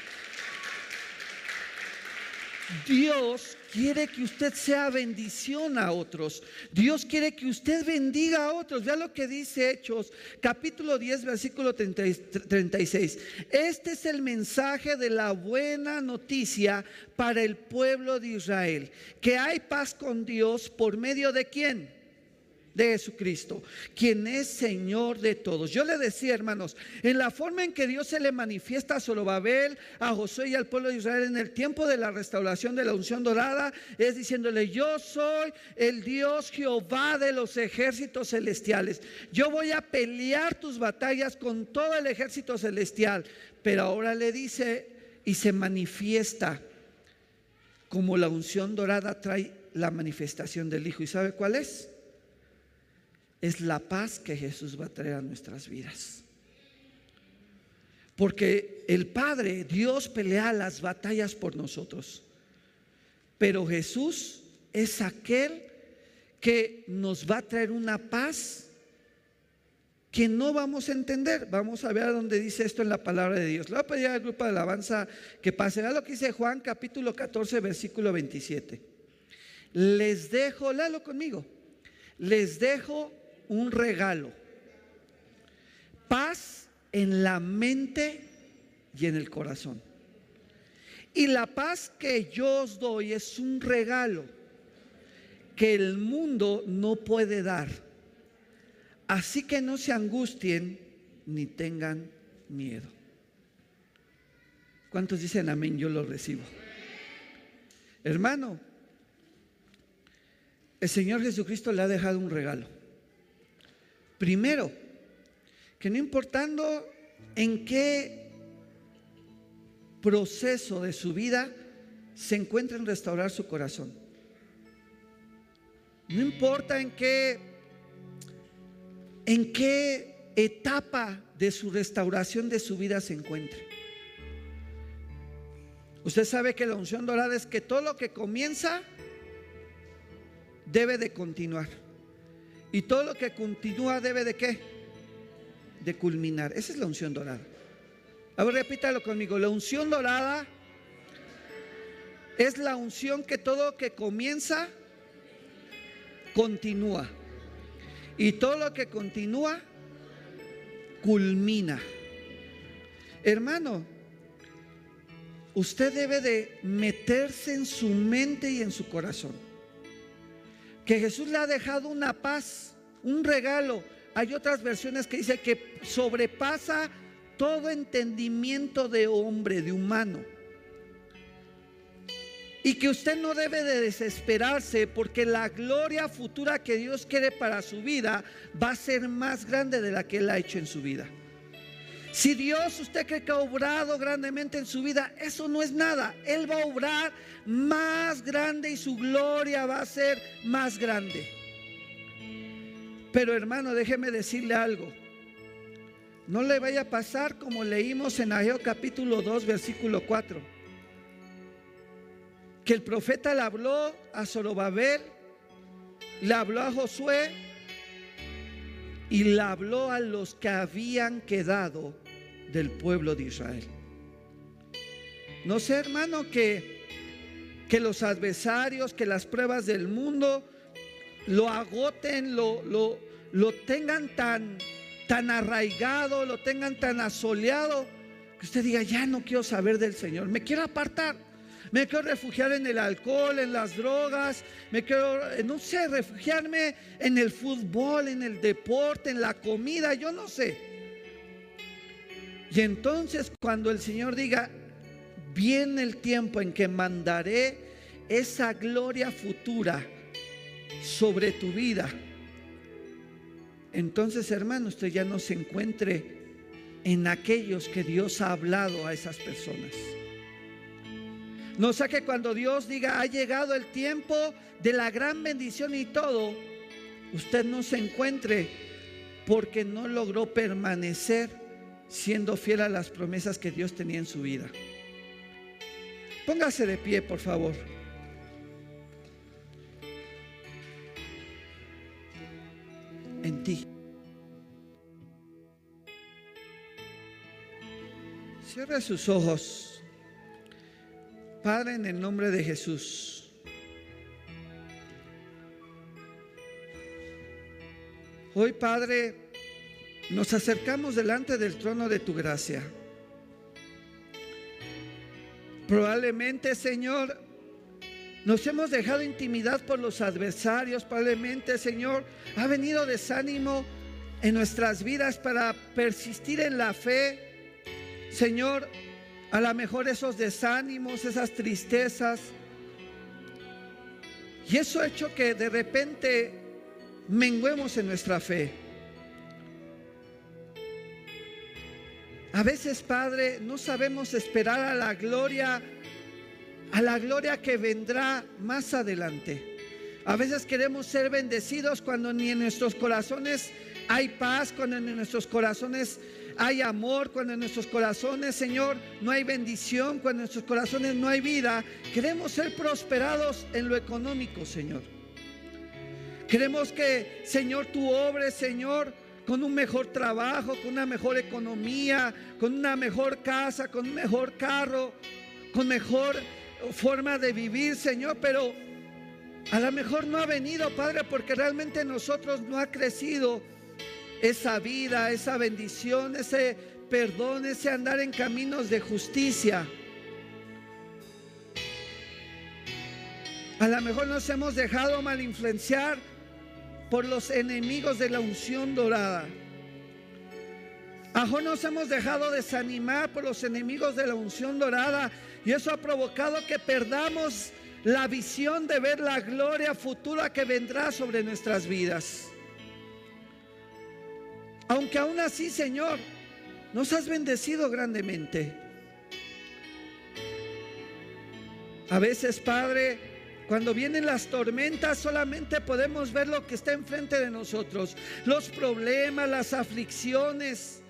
Dios quiere que usted sea bendición a otros. Dios quiere que usted bendiga a otros. Vea lo que dice Hechos, capítulo 10, versículo 36. Este es el mensaje de la buena noticia para el pueblo de Israel, que hay paz con Dios por medio de quién? De Jesucristo, quien es Señor de todos. Yo le decía, hermanos, en la forma en que Dios se le manifiesta a Zorobabel, a Josué y al pueblo de Israel en el tiempo de la restauración de la unción dorada, es diciéndole, yo soy el Dios Jehová de los ejércitos celestiales. Yo voy a pelear tus batallas con todo el ejército celestial. Pero ahora le dice y se manifiesta como la unción dorada trae la manifestación del Hijo. ¿Y sabe cuál es? Es la paz que Jesús va a traer a nuestras vidas. Porque el Padre, Dios pelea las batallas por nosotros. Pero Jesús es aquel que nos va a traer una paz que no vamos a entender. Vamos a ver a dónde dice esto en la palabra de Dios. Le voy a pedir al grupo de alabanza que pase. Vea lo que dice Juan capítulo 14, versículo 27. Les dejo, léalo conmigo. Les dejo un regalo. Paz en la mente y en el corazón. Y la paz que yo os doy es un regalo que el mundo no puede dar. Así que no se angustien ni tengan miedo. ¿Cuántos dicen amén? Yo lo recibo. Hermano, el Señor Jesucristo le ha dejado un regalo. Primero, que no importando en qué proceso de su vida se encuentra en restaurar su corazón. No importa en qué en qué etapa de su restauración de su vida se encuentre. Usted sabe que la unción dorada es que todo lo que comienza debe de continuar. Y todo lo que continúa debe de qué? De culminar. Esa es la unción dorada. A ver, repítalo conmigo. La unción dorada es la unción que todo lo que comienza continúa. Y todo lo que continúa, culmina. Hermano, usted debe de meterse en su mente y en su corazón. Que Jesús le ha dejado una paz, un regalo. Hay otras versiones que dice que sobrepasa todo entendimiento de hombre, de humano. Y que usted no debe de desesperarse porque la gloria futura que Dios quiere para su vida va a ser más grande de la que Él ha hecho en su vida. Si Dios usted cree que ha obrado grandemente en su vida, eso no es nada. Él va a obrar más grande y su gloria va a ser más grande. Pero hermano, déjeme decirle algo. No le vaya a pasar como leímos en Ageo capítulo 2, versículo 4 que el profeta le habló a Zorobabel, le habló a Josué y le habló a los que habían quedado del pueblo de Israel. No sé, hermano, que, que los adversarios, que las pruebas del mundo lo agoten, lo, lo, lo tengan tan, tan arraigado, lo tengan tan asoleado, que usted diga, ya no quiero saber del Señor, me quiero apartar. Me quiero refugiar en el alcohol, en las drogas. Me quiero, eh, no sé, refugiarme en el fútbol, en el deporte, en la comida, yo no sé. Y entonces cuando el Señor diga, viene el tiempo en que mandaré esa gloria futura sobre tu vida. Entonces, hermano, usted ya no se encuentre en aquellos que Dios ha hablado a esas personas. No sea que cuando Dios diga, ha llegado el tiempo de la gran bendición y todo, usted no se encuentre porque no logró permanecer siendo fiel a las promesas que Dios tenía en su vida. Póngase de pie, por favor. En ti. Cierre sus ojos. Padre, en el nombre de Jesús. Hoy, Padre, nos acercamos delante del trono de tu gracia. Probablemente, Señor, nos hemos dejado intimidad por los adversarios. Probablemente, Señor, ha venido desánimo en nuestras vidas para persistir en la fe. Señor, a lo mejor esos desánimos, esas tristezas. Y eso ha hecho que de repente menguemos en nuestra fe. A veces, Padre, no sabemos esperar a la gloria, a la gloria que vendrá más adelante. A veces queremos ser bendecidos cuando ni en nuestros corazones hay paz, cuando en nuestros corazones hay amor, cuando en nuestros corazones, Señor, no hay bendición, cuando en nuestros corazones no hay vida, queremos ser prosperados en lo económico, Señor. Queremos que, Señor, tú obres, Señor, con un mejor trabajo, con una mejor economía, con una mejor casa, con un mejor carro, con mejor forma de vivir, Señor, pero a lo mejor no ha venido, Padre, porque realmente nosotros no ha crecido esa vida, esa bendición, ese perdón, ese andar en caminos de justicia. A lo mejor nos hemos dejado mal influenciar por los enemigos de la unción dorada. A lo nos hemos dejado desanimar por los enemigos de la unción dorada y eso ha provocado que perdamos la visión de ver la gloria futura que vendrá sobre nuestras vidas. Aunque aún así, Señor, nos has bendecido grandemente. A veces, Padre, cuando vienen las tormentas solamente podemos ver lo que está enfrente de nosotros, los problemas, las aflicciones.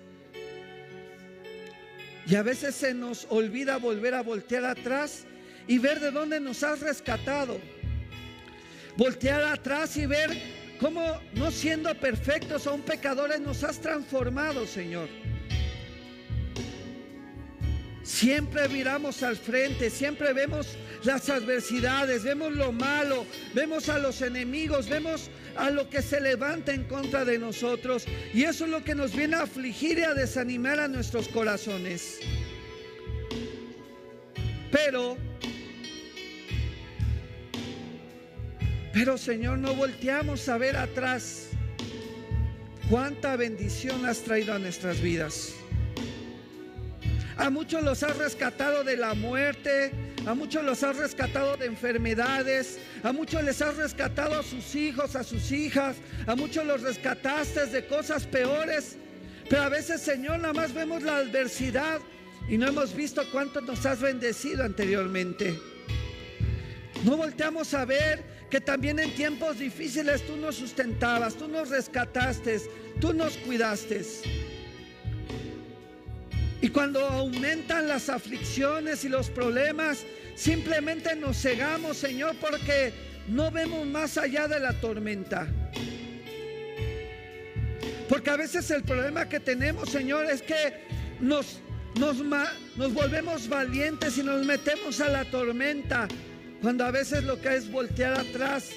Y a veces se nos olvida volver a voltear atrás y ver de dónde nos has rescatado. Voltear atrás y ver cómo no siendo perfectos un pecadores nos has transformado, Señor. Siempre miramos al frente, siempre vemos las adversidades, vemos lo malo, vemos a los enemigos, vemos a lo que se levanta en contra de nosotros. Y eso es lo que nos viene a afligir y a desanimar a nuestros corazones. Pero Pero Señor, no volteamos a ver atrás cuánta bendición has traído a nuestras vidas. A muchos los has rescatado de la muerte, a muchos los has rescatado de enfermedades, a muchos les has rescatado a sus hijos, a sus hijas, a muchos los rescataste de cosas peores. Pero a veces, Señor, nada más vemos la adversidad y no hemos visto cuánto nos has bendecido anteriormente. No volteamos a ver que también en tiempos difíciles tú nos sustentabas, tú nos rescataste, tú nos cuidaste. Y cuando aumentan las aflicciones y los problemas, simplemente nos cegamos, Señor, porque no vemos más allá de la tormenta. Porque a veces el problema que tenemos, Señor, es que nos, nos, nos volvemos valientes y nos metemos a la tormenta cuando a veces lo que es voltear atrás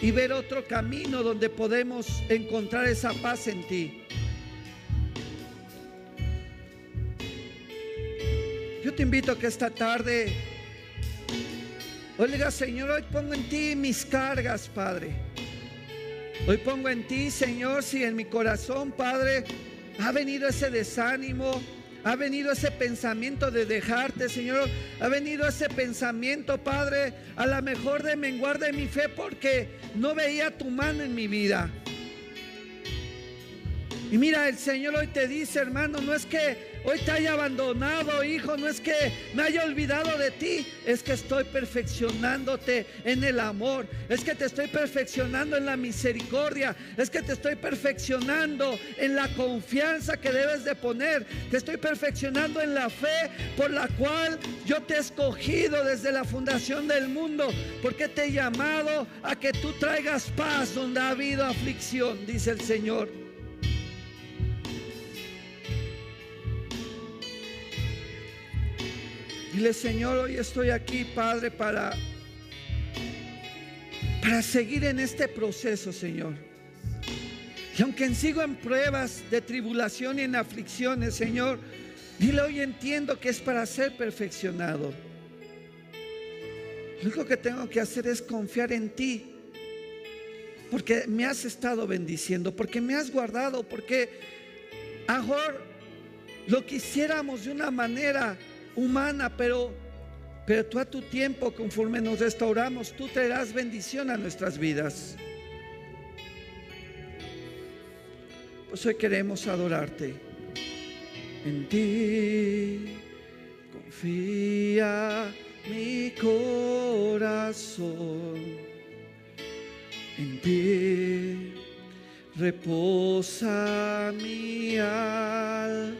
y ver otro camino donde podemos encontrar esa paz en ti. Te invito a que esta tarde, oiga Señor, hoy pongo en ti mis cargas, Padre. Hoy pongo en ti, Señor, si en mi corazón, Padre, ha venido ese desánimo, ha venido ese pensamiento de dejarte, Señor. Ha venido ese pensamiento, Padre, a la mejor de menguar de mi fe porque no veía tu mano en mi vida. Y mira, el Señor hoy te dice, hermano, no es que hoy te haya abandonado, hijo, no es que me haya olvidado de ti, es que estoy perfeccionándote en el amor, es que te estoy perfeccionando en la misericordia, es que te estoy perfeccionando en la confianza que debes de poner, te estoy perfeccionando en la fe por la cual yo te he escogido desde la fundación del mundo, porque te he llamado a que tú traigas paz donde ha habido aflicción, dice el Señor. Dile, Señor, hoy estoy aquí, Padre, para, para seguir en este proceso, Señor. Y aunque sigo en pruebas de tribulación y en aflicciones, Señor, dile, hoy entiendo que es para ser perfeccionado. Lo único que tengo que hacer es confiar en ti. Porque me has estado bendiciendo, porque me has guardado, porque mejor lo quisiéramos de una manera humana, pero, pero tú a tu tiempo, conforme nos restauramos, tú traerás bendición a nuestras vidas. Pues hoy queremos adorarte. En ti confía mi corazón. En ti reposa mi alma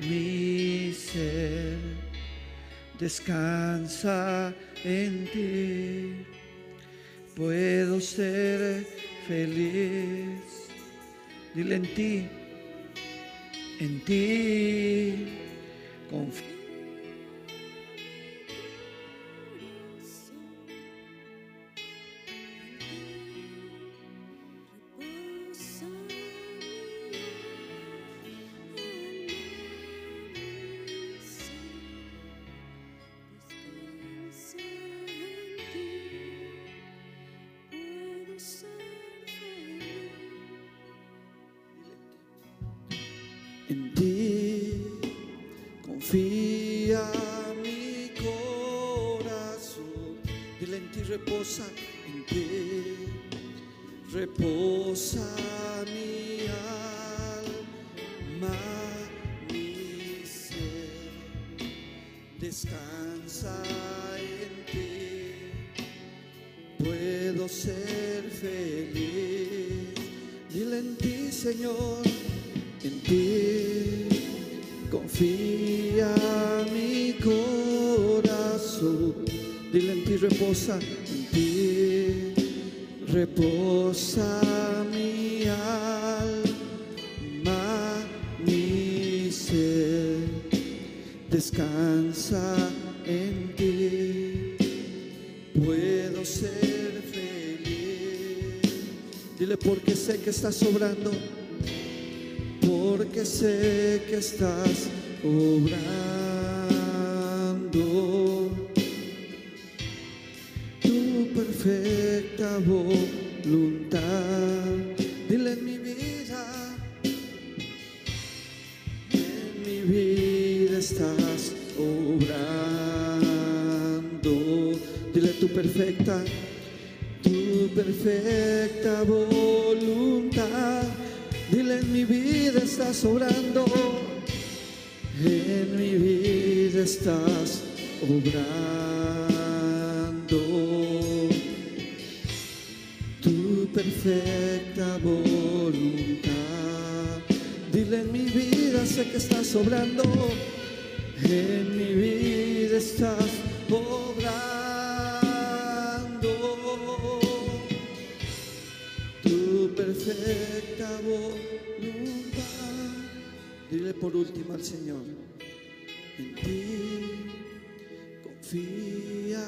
mi ser, descansa en ti. Puedo ser feliz. Dile en ti, en ti. Confío. Reposa, en ti reposa sobrando porque sé que estás obrando Dile por último al Señor, en ti confía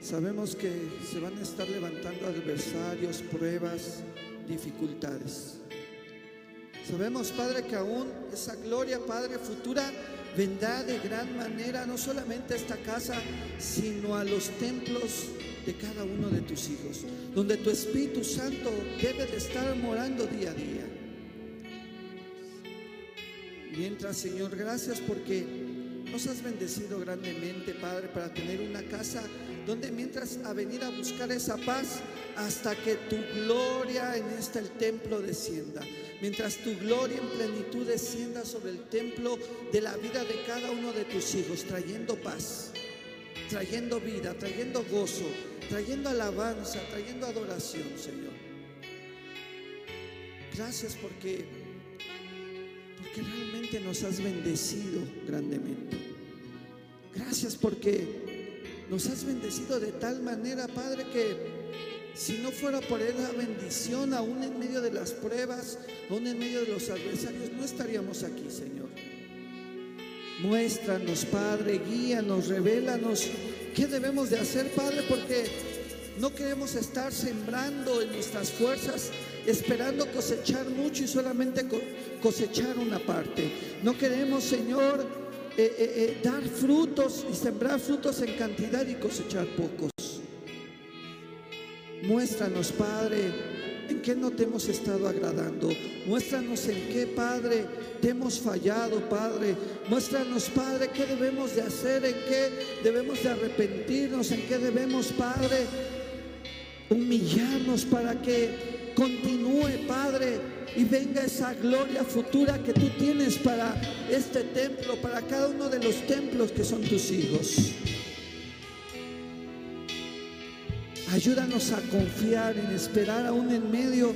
Sabemos que se van a estar levantando adversarios, pruebas, dificultades. Sabemos, Padre, que aún esa gloria, Padre, futura vendrá de gran manera, no solamente a esta casa, sino a los templos de cada uno de tus hijos, donde tu Espíritu Santo debe de estar morando día a día. Mientras, Señor, gracias porque nos has bendecido grandemente, Padre, para tener una casa donde mientras a venir a buscar esa paz hasta que tu gloria en este el templo descienda. Mientras tu gloria en plenitud descienda sobre el templo de la vida de cada uno de tus hijos, trayendo paz, trayendo vida, trayendo gozo, trayendo alabanza, trayendo adoración, Señor. Gracias porque que realmente nos has bendecido grandemente. Gracias porque nos has bendecido de tal manera, Padre, que si no fuera por esa bendición, aún en medio de las pruebas, aún en medio de los adversarios, no estaríamos aquí, Señor. Muéstranos, Padre, guíanos, revélanos qué debemos de hacer, Padre, porque no queremos estar sembrando en nuestras fuerzas, esperando cosechar mucho y solamente cosechar una parte. No queremos, Señor, eh, eh, eh, dar frutos y sembrar frutos en cantidad y cosechar pocos. Muéstranos, Padre, en qué no te hemos estado agradando. Muéstranos en qué, Padre, te hemos fallado, Padre. Muéstranos, Padre, qué debemos de hacer, en qué debemos de arrepentirnos, en qué debemos, Padre, humillarnos para que continúe, Padre, y venga esa gloria futura que tú tienes para este templo, para cada uno de los templos que son tus hijos. Ayúdanos a confiar, en esperar aún en medio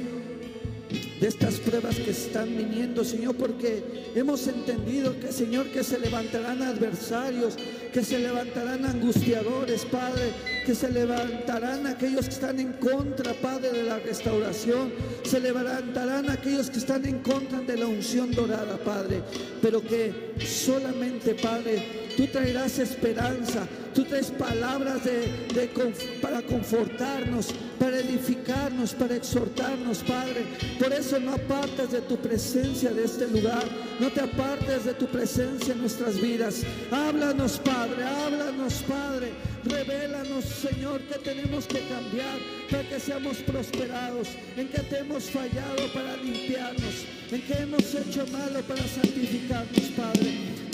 de estas pruebas que están viniendo, Señor, porque hemos entendido que, Señor, que se levantarán adversarios, que se levantarán angustiadores, Padre, que se levantarán aquellos que están en contra, Padre, de la restauración, se levantarán aquellos que están en contra de la unción dorada, Padre, pero que solamente, Padre, Tú traerás esperanza, tú traes palabras de, para confortarnos, para edificarnos, para exhortarnos, Padre. Por eso no apartes de tu presencia de este lugar, no te apartes de tu presencia en nuestras vidas. Háblanos, Padre, háblanos, Padre. Revélanos, Señor, que tenemos que cambiar para que seamos prosperados, en que te hemos fallado para limpiarnos, en que hemos hecho malo para santificarnos, Padre.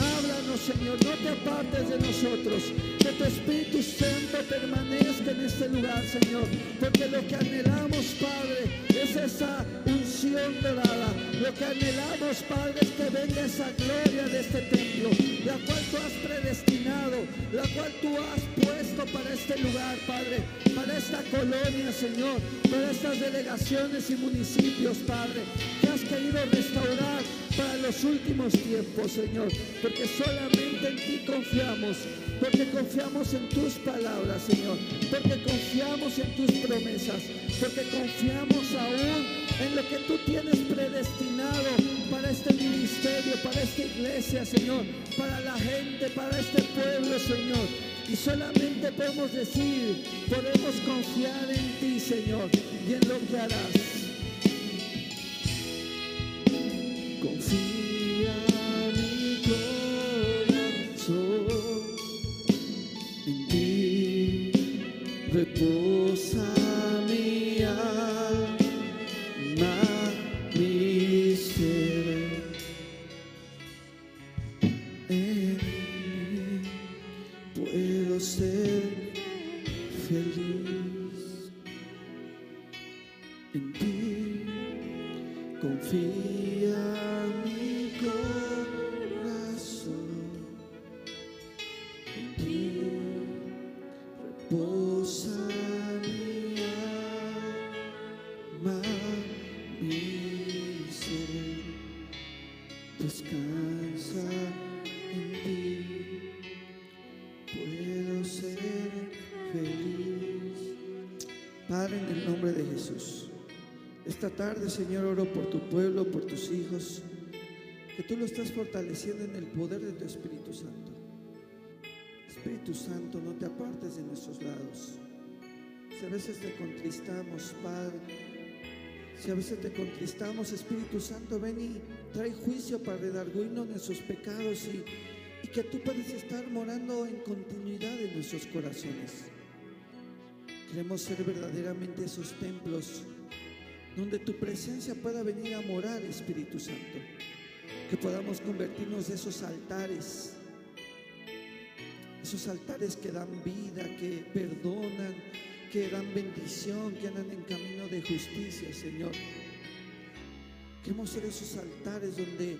Señor, no te apartes de nosotros. Que tu Espíritu Santo permanezca en este lugar, Señor. Porque lo que anhelamos, Padre, es esa unción dorada. Lo que anhelamos, Padre, es que venga esa gloria de este templo, la cual tú has predestinado, la cual tú has puesto para este lugar, Padre, para esta colonia, Señor, para estas delegaciones y municipios, Padre, que has querido restaurar para los últimos tiempos, Señor, porque solamente en ti confiamos, porque confiamos en tus palabras, Señor, porque confiamos en tus promesas, porque confiamos aún en lo que tú tienes predestinado para este ministerio, para esta iglesia, Señor, para la gente, para este pueblo, Señor. Y solamente podemos decir, podemos confiar en ti, Señor, y en lo que harás. reposa. Tarde, Señor, oro por tu pueblo, por tus hijos, que tú lo estás fortaleciendo en el poder de tu Espíritu Santo. Espíritu Santo, no te apartes de nuestros lados. Si a veces te contristamos, Padre, si a veces te contristamos, Espíritu Santo, ven y trae juicio para redarguirnos nuestros pecados y, que tú puedes estar morando en continuidad en nuestros corazones. Queremos ser verdaderamente esos templos donde tu presencia pueda venir a morar, Espíritu Santo. Que podamos convertirnos en esos altares, esos altares que dan vida, que perdonan, que dan bendición, que andan en camino de justicia, Señor. Queremos ser esos altares donde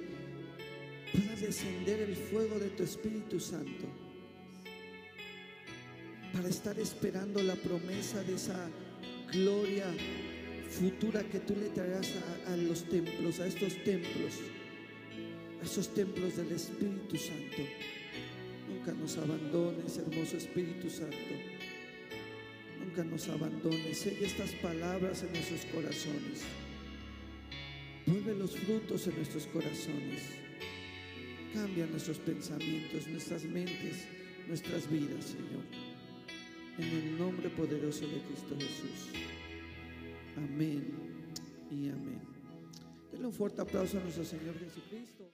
pueda descender el fuego de tu Espíritu Santo para estar esperando la promesa de esa gloria futura que tú le traerás a, los templos, a estos templos, a esos templos del Espíritu Santo. Nunca nos abandones, hermoso Espíritu Santo. Nunca nos abandones. Sella estas palabras en nuestros corazones. Vuelve los frutos en nuestros corazones. Cambia nuestros pensamientos, nuestras mentes, nuestras vidas, Señor. En el nombre poderoso de Cristo Jesús. Amén y amén. Denle un fuerte aplauso a nuestro Señor Jesucristo.